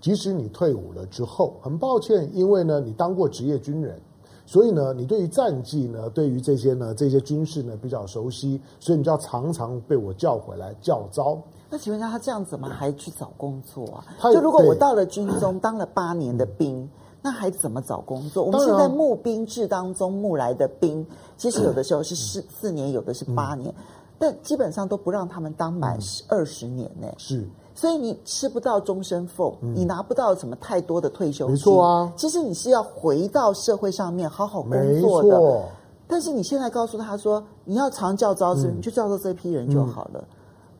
即使你退伍了之后，很抱歉，因为呢，你当过职业军人，所以呢，你对于战绩呢，对于这些呢，这些军事呢比较熟悉，所以你就要常常被我叫回来叫招。那请问一下，他这样怎么还去找工作啊？就如果我到了军中 当了八年的兵，那还怎么找工作？我们现在募兵制当中募来的兵，其实有的时候是四四年，有的是八年。但基本上都不让他们当满二十年呢，是，所以你吃不到终身俸，嗯、你拿不到什么太多的退休金。没错啊，其实你是要回到社会上面好好工作的。但是你现在告诉他说，你要常教招生，嗯、你就教召这批人就好了。嗯、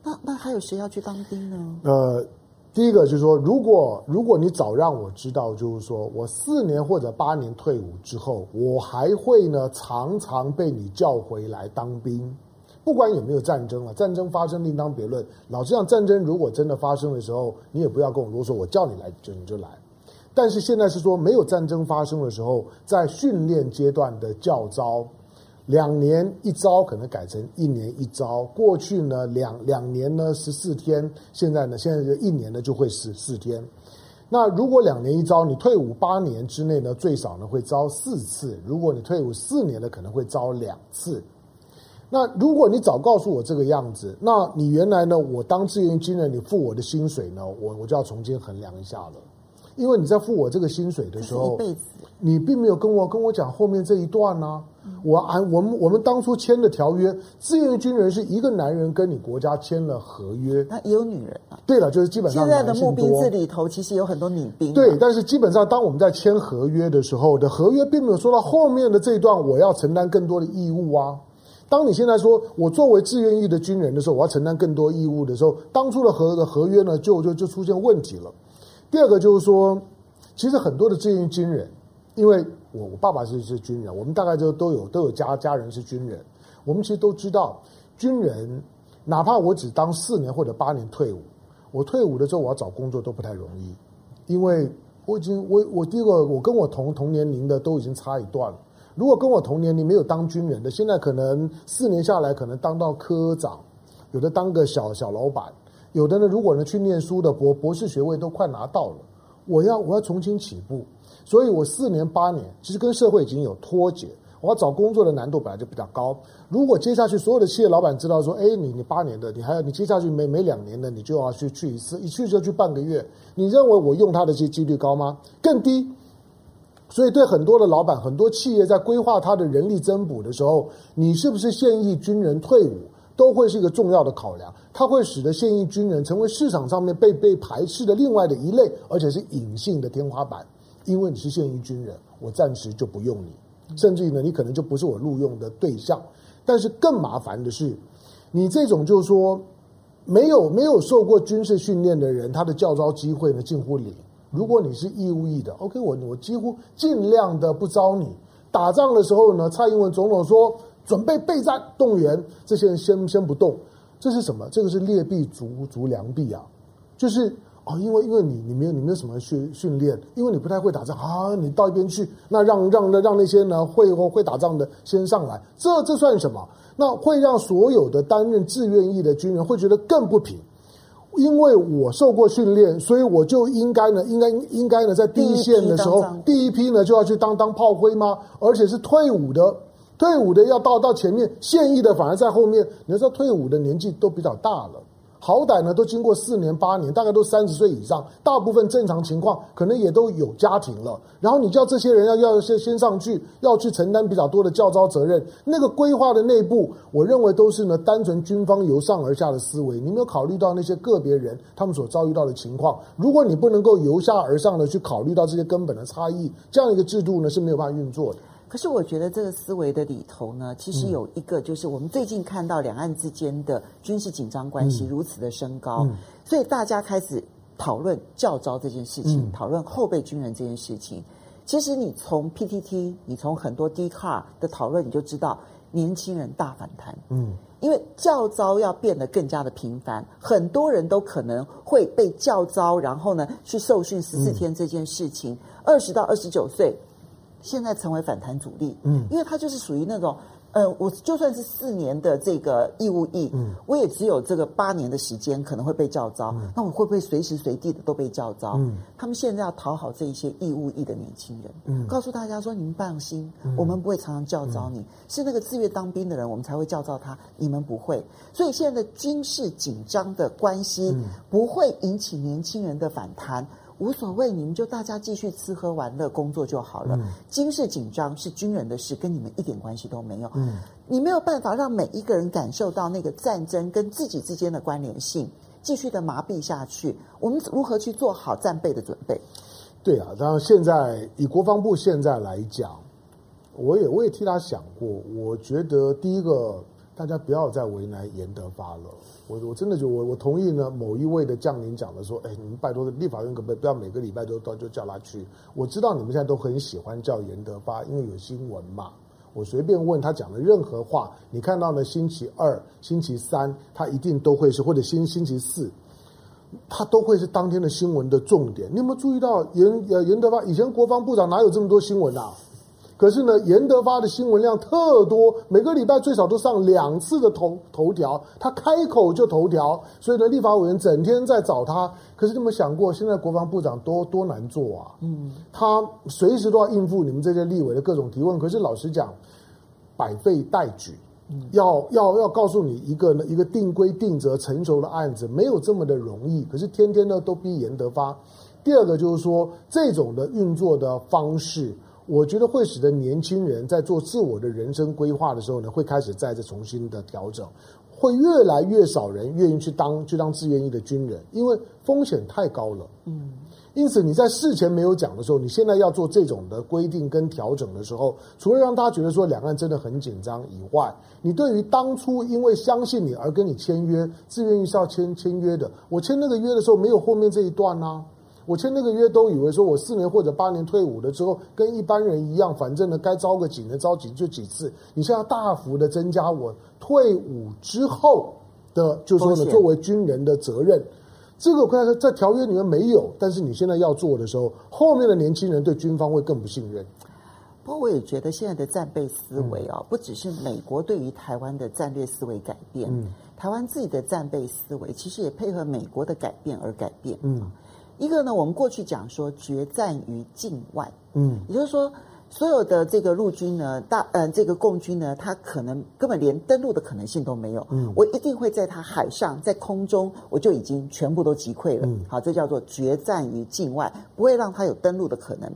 那那还有谁要去当兵呢？呃，第一个就是说，如果如果你早让我知道，就是说我四年或者八年退伍之后，我还会呢常常被你叫回来当兵。不管有没有战争了，战争发生另当别论。老实讲，战争如果真的发生的时候，你也不要跟我啰嗦，我叫你来就你就来。但是现在是说没有战争发生的时候，在训练阶段的教招，两年一招可能改成一年一招。过去呢，两两年呢十四天，现在呢现在就一年呢就会十四天。那如果两年一招，你退伍八年之内呢，最少呢会招四次；如果你退伍四年呢，可能会招两次。那如果你早告诉我这个样子，那你原来呢？我当志愿军人，你付我的薪水呢？我我就要重新衡量一下了，因为你在付我这个薪水的时候，你并没有跟我跟我讲后面这一段呢、啊。我按我们我们当初签的条约，志愿军人是一个男人跟你国家签了合约，那也有女人啊。对了，就是基本上现在的募兵制里头，其实有很多女兵、啊。对，但是基本上当我们在签合约的时候，的合约并没有说到后面的这一段，我要承担更多的义务啊。当你现在说我作为志愿役的军人的时候，我要承担更多义务的时候，当初的合的合约呢，就就就出现问题了。第二个就是说，其实很多的志愿军人，因为我我爸爸是是军人，我们大概就都有都有家家人是军人，我们其实都知道，军人哪怕我只当四年或者八年退伍，我退伍的时候我要找工作都不太容易，因为我已经我我第一个我跟我同同年龄的都已经差一段了。如果跟我同年龄没有当军人的，现在可能四年下来可能当到科长，有的当个小小老板，有的呢如果呢去念书的博博士学位都快拿到了，我要我要重新起步，所以我四年八年其实跟社会已经有脱节。我要找工作的难度本来就比较高。如果接下去所有的企业老板知道说，哎，你你八年的，你还要你接下去每每两年的，你就要去去一次，一去就去半个月。你认为我用他的这几率高吗？更低。所以对很多的老板、很多企业在规划他的人力增补的时候，你是不是现役军人退伍，都会是一个重要的考量。它会使得现役军人成为市场上面被被排斥的另外的一类，而且是隐性的天花板。因为你是现役军人，我暂时就不用你。甚至于呢，你可能就不是我录用的对象。但是更麻烦的是，你这种就是说没有没有受过军事训练的人，他的教招机会呢近乎零。如果你是义务役的，OK，我我几乎尽量的不招你。打仗的时候呢，蔡英文总统说准备备战动员，这些人先先不动。这是什么？这个是劣币逐逐良币啊，就是。哦，因为因为你你没有你没有什么训训练，因为你不太会打仗啊，你到一边去，那让让让那些呢会会打仗的先上来，这这算什么？那会让所有的担任志愿役的军人会觉得更不平，因为我受过训练，所以我就应该呢，应该应该呢，在第一线的时候，第一批呢就要去当当炮灰吗？而且是退伍的，退伍的要到到前面，现役的反而在后面。你说退伍的年纪都比较大了。好歹呢，都经过四年八年，大概都三十岁以上，大部分正常情况可能也都有家庭了。然后你叫这些人要要先先上去，要去承担比较多的教招责任。那个规划的内部，我认为都是呢单纯军方由上而下的思维。你没有考虑到那些个别人他们所遭遇到的情况。如果你不能够由下而上的去考虑到这些根本的差异，这样一个制度呢是没有办法运作的。可是我觉得这个思维的里头呢，其实有一个，就是我们最近看到两岸之间的军事紧张关系如此的升高，嗯嗯、所以大家开始讨论教招这件事情，嗯、讨论后备军人这件事情。其实你从 PTT，你从很多 Dcard 的讨论，你就知道年轻人大反弹。嗯，因为教招要变得更加的频繁，很多人都可能会被教招，然后呢去受训十四天这件事情，二十、嗯、到二十九岁。现在成为反弹主力，嗯，因为他就是属于那种，呃，我就算是四年的这个义务役，嗯，我也只有这个八年的时间可能会被叫招，嗯，那我会不会随时随地的都被叫招？嗯，他们现在要讨好这一些义务役的年轻人，嗯，告诉大家说，你们放心，嗯，我们不会常常叫招你，嗯，是那个自愿当兵的人，我们才会叫招他，你们不会。所以现在的军事紧张的关系，不会引起年轻人的反弹。无所谓，你们就大家继续吃喝玩乐工作就好了。嗯、军事紧张是军人的事，跟你们一点关系都没有。嗯，你没有办法让每一个人感受到那个战争跟自己之间的关联性，继续的麻痹下去。我们如何去做好战备的准备？对啊，当然现在以国防部现在来讲，我也我也替他想过，我觉得第一个。大家不要再为难严德发了，我我真的就我我同意呢。某一位的将领讲的说，哎，你们拜托立法院可不可以不要每个礼拜都都就叫他去？我知道你们现在都很喜欢叫严德发，因为有新闻嘛。我随便问他讲的任何话，你看到呢？星期二、星期三，他一定都会是，或者星星期四，他都会是当天的新闻的重点。你有没有注意到严呃颜德发以前国防部长哪有这么多新闻啊？可是呢，严德发的新闻量特多，每个礼拜最少都上两次的头头条，他开口就头条，所以呢，立法委员整天在找他。可是你有没有想过，现在国防部长多多难做啊？嗯，他随时都要应付你们这些立委的各种提问。可是老实讲，百废待举，要要要告诉你一个呢一个定规定则成熟的案子，没有这么的容易。可是天天呢都逼严德发。第二个就是说，这种的运作的方式。我觉得会使得年轻人在做自我的人生规划的时候呢，会开始再次重新的调整，会越来越少人愿意去当去当志愿役的军人，因为风险太高了。嗯，因此你在事前没有讲的时候，你现在要做这种的规定跟调整的时候，除了让大家觉得说两岸真的很紧张以外，你对于当初因为相信你而跟你签约，志愿役是要签签约的，我签那个约的时候没有后面这一段啊。我签那个约都以为说，我四年或者八年退伍了之后，跟一般人一样，反正呢该招个几年招几就几次。你现在大幅的增加我退伍之后的，就是说呢，作为军人的责任。这个我看在条约里面没有，但是你现在要做的时候，后面的年轻人对军方会更不信任。不过我也觉得现在的战备思维啊、哦，不只是美国对于台湾的战略思维改变，嗯，台湾自己的战备思维其实也配合美国的改变而改变。嗯，一个呢，我们过去讲说决战于境外，嗯，也就是说。所有的这个陆军呢，大呃，这个共军呢，他可能根本连登陆的可能性都没有。嗯，我一定会在他海上，在空中，我就已经全部都击溃了。嗯，好，这叫做决战于境外，不会让他有登陆的可能。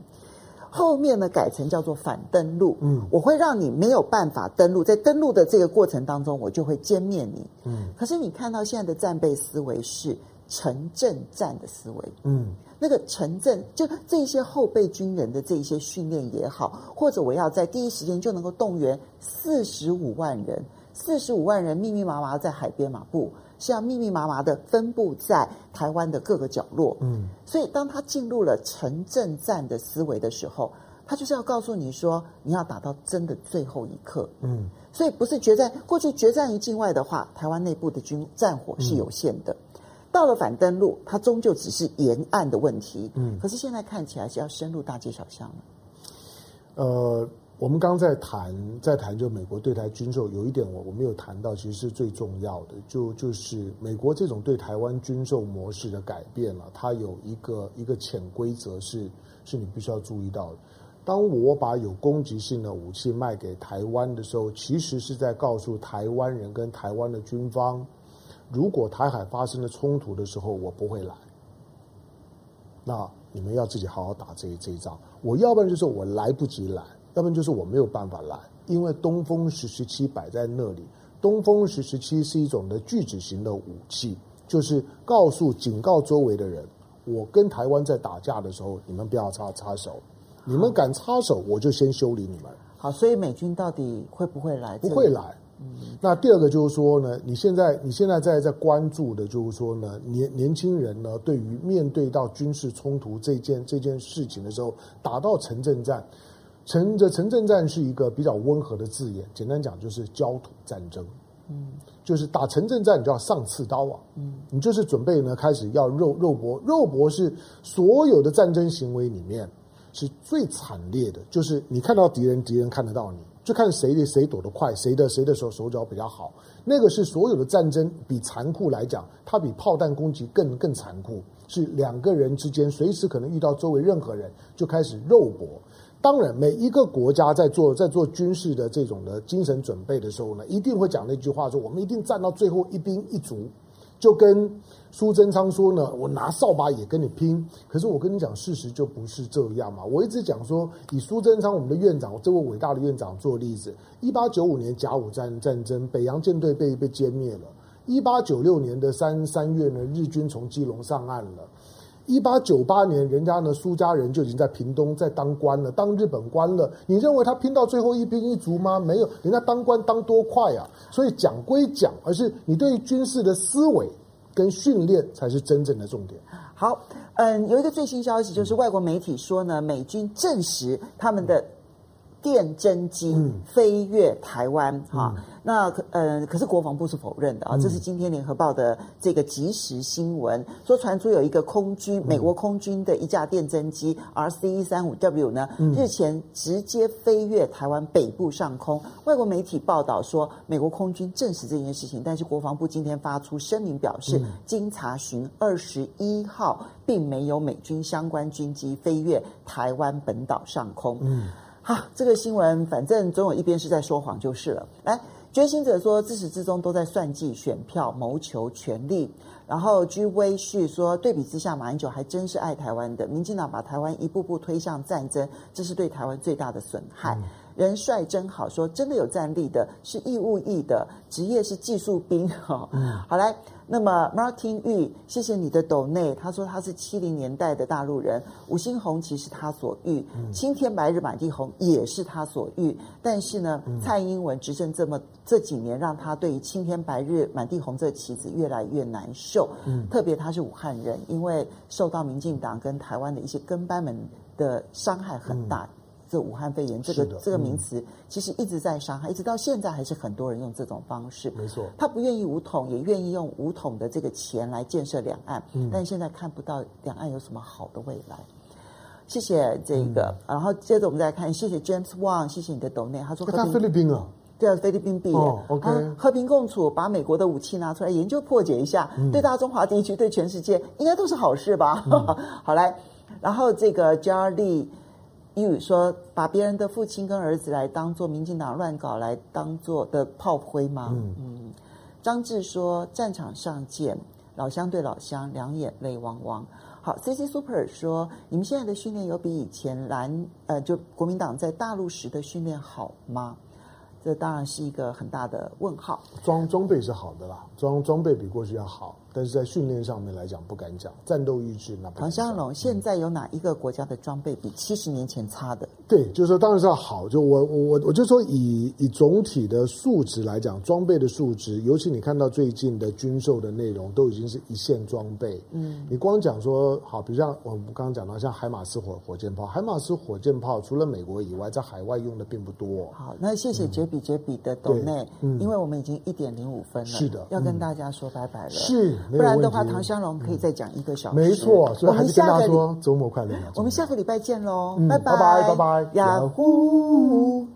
后面呢，改成叫做反登陆。嗯，我会让你没有办法登陆，在登陆的这个过程当中，我就会歼灭你。嗯，可是你看到现在的战备思维是城镇战的思维。嗯。那个城镇，就这些后备军人的这一些训练也好，或者我要在第一时间就能够动员四十五万人，四十五万人密密麻麻在海边马步，是要密密麻麻的分布在台湾的各个角落。嗯，所以当他进入了城镇战的思维的时候，他就是要告诉你说，你要打到真的最后一刻。嗯，所以不是决战，过去决战于境外的话，台湾内部的军战火是有限的。嗯到了反登陆，它终究只是沿岸的问题。嗯，可是现在看起来是要深入大街小巷了。呃，我们刚在谈，在谈就美国对台军售，有一点我我没有谈到，其实是最重要的，就就是美国这种对台湾军售模式的改变了，它有一个一个潜规则是是你必须要注意到的。当我把有攻击性的武器卖给台湾的时候，其实是在告诉台湾人跟台湾的军方。如果台海发生了冲突的时候，我不会来。那你们要自己好好打这一这一仗。我要不然就是我来不及来，要不然就是我没有办法来，因为东风十十七摆在那里。东风十十七是一种的拒止型的武器，就是告诉、警告周围的人：我跟台湾在打架的时候，你们不要插插手。你们敢插手，我就先修理你们。好，所以美军到底会不会来？不会来。那第二个就是说呢，你现在你现在在在关注的就是说呢，年年轻人呢，对于面对到军事冲突这件这件事情的时候，打到城镇战，城的城镇战是一个比较温和的字眼，简单讲就是焦土战争，嗯，就是打城镇战，你就要上刺刀啊，嗯，你就是准备呢开始要肉肉搏，肉搏是所有的战争行为里面是最惨烈的，就是你看到敌人，敌人看得到你。就看谁的谁躲得快，谁的谁的手手脚比较好。那个是所有的战争比残酷来讲，它比炮弹攻击更更残酷。是两个人之间随时可能遇到周围任何人就开始肉搏。当然，每一个国家在做在做军事的这种的精神准备的时候呢，一定会讲那句话说：我们一定战到最后一兵一卒。就跟苏贞昌说呢，我拿扫把也跟你拼。可是我跟你讲，事实就不是这样嘛。我一直讲说，以苏贞昌我们的院长这位伟大的院长做例子，一八九五年甲午战战争，北洋舰队被被歼灭了。一八九六年的三三月呢，日军从基隆上岸了。一八九八年，人家呢苏家人就已经在屏东在当官了，当日本官了。你认为他拼到最后一兵一卒吗？没有，人家当官当多快啊！所以讲归讲，而是你对于军事的思维跟训练才是真正的重点。好，嗯，有一个最新消息，就是外国媒体说呢，美军证实他们的电侦机飞越台湾，哈、嗯。那呃，可是国防部是否认的啊？这是今天联合报的这个即时新闻，说传出有一个空军，美国空军的一架电侦机 RC 一三五 W 呢，日前直接飞越台湾北部上空。外国媒体报道说，美国空军证实这件事情，但是国防部今天发出声明表示，经查询，二十一号并没有美军相关军机飞越台湾本岛上空。嗯，好，这个新闻反正总有一边是在说谎就是了。来。觉醒者说，自始至终都在算计选票，谋求权力。然后居威旭说，对比之下，马英九还真是爱台湾的。民进党把台湾一步步推向战争，这是对台湾最大的损害。人帅真好说，真的有战力的是义务役的，职业是技术兵。哈、嗯，好来。那么，Martin Yu，谢谢你的抖内。他说他是七零年代的大陆人，五星红旗是他所遇，青天白日满地红也是他所遇。但是呢，蔡英文执政这么这几年，让他对于青天白日满地红这旗子越来越难受。嗯，特别他是武汉人，因为受到民进党跟台湾的一些跟班们的伤害很大。这武汉肺炎这个这个名词，其实一直在伤害，一直到现在还是很多人用这种方式。没错，他不愿意武统，也愿意用武统的这个钱来建设两岸，嗯、但现在看不到两岸有什么好的未来。谢谢这个，嗯、然后接着我们再看，谢谢 James Wang，谢谢你的 donate，他说他菲律宾啊。对，菲律宾毕业。哦，OK，和平共处，把美国的武器拿出来研究破解一下，嗯、对大中华地区，对全世界，应该都是好事吧？嗯、好来，然后这个 Jarly Yu 说，把别人的父亲跟儿子来当做民进党乱搞来当做的炮灰吗？嗯嗯。张志说，战场上见，老乡对老乡，两眼泪汪汪。好，CC Super 说，你们现在的训练有比以前蓝呃，就国民党在大陆时的训练好吗？这当然是一个很大的问号。装装备是好的啦，装装备比过去要好。但是在训练上面来讲，不敢讲战斗意志。那唐湘龙，现在有哪一个国家的装备比七十年前差的？对，就是说当然是要好。就我我我就说以以总体的数值来讲，装备的数值，尤其你看到最近的军售的内容，都已经是一线装备。嗯，你光讲说好，比如像我们刚刚讲到像海马斯火火箭炮，海马斯火箭炮除了美国以外，在海外用的并不多。好，那谢谢杰比杰比的董内，嗯，因为我们已经一点零五分了，是的，要跟大家说拜拜了。是。不然的话，唐香龙可以再讲一个小时。没错，所以还是跟大家说周末快乐。我们下个礼拜见喽，拜拜拜拜，雅虎。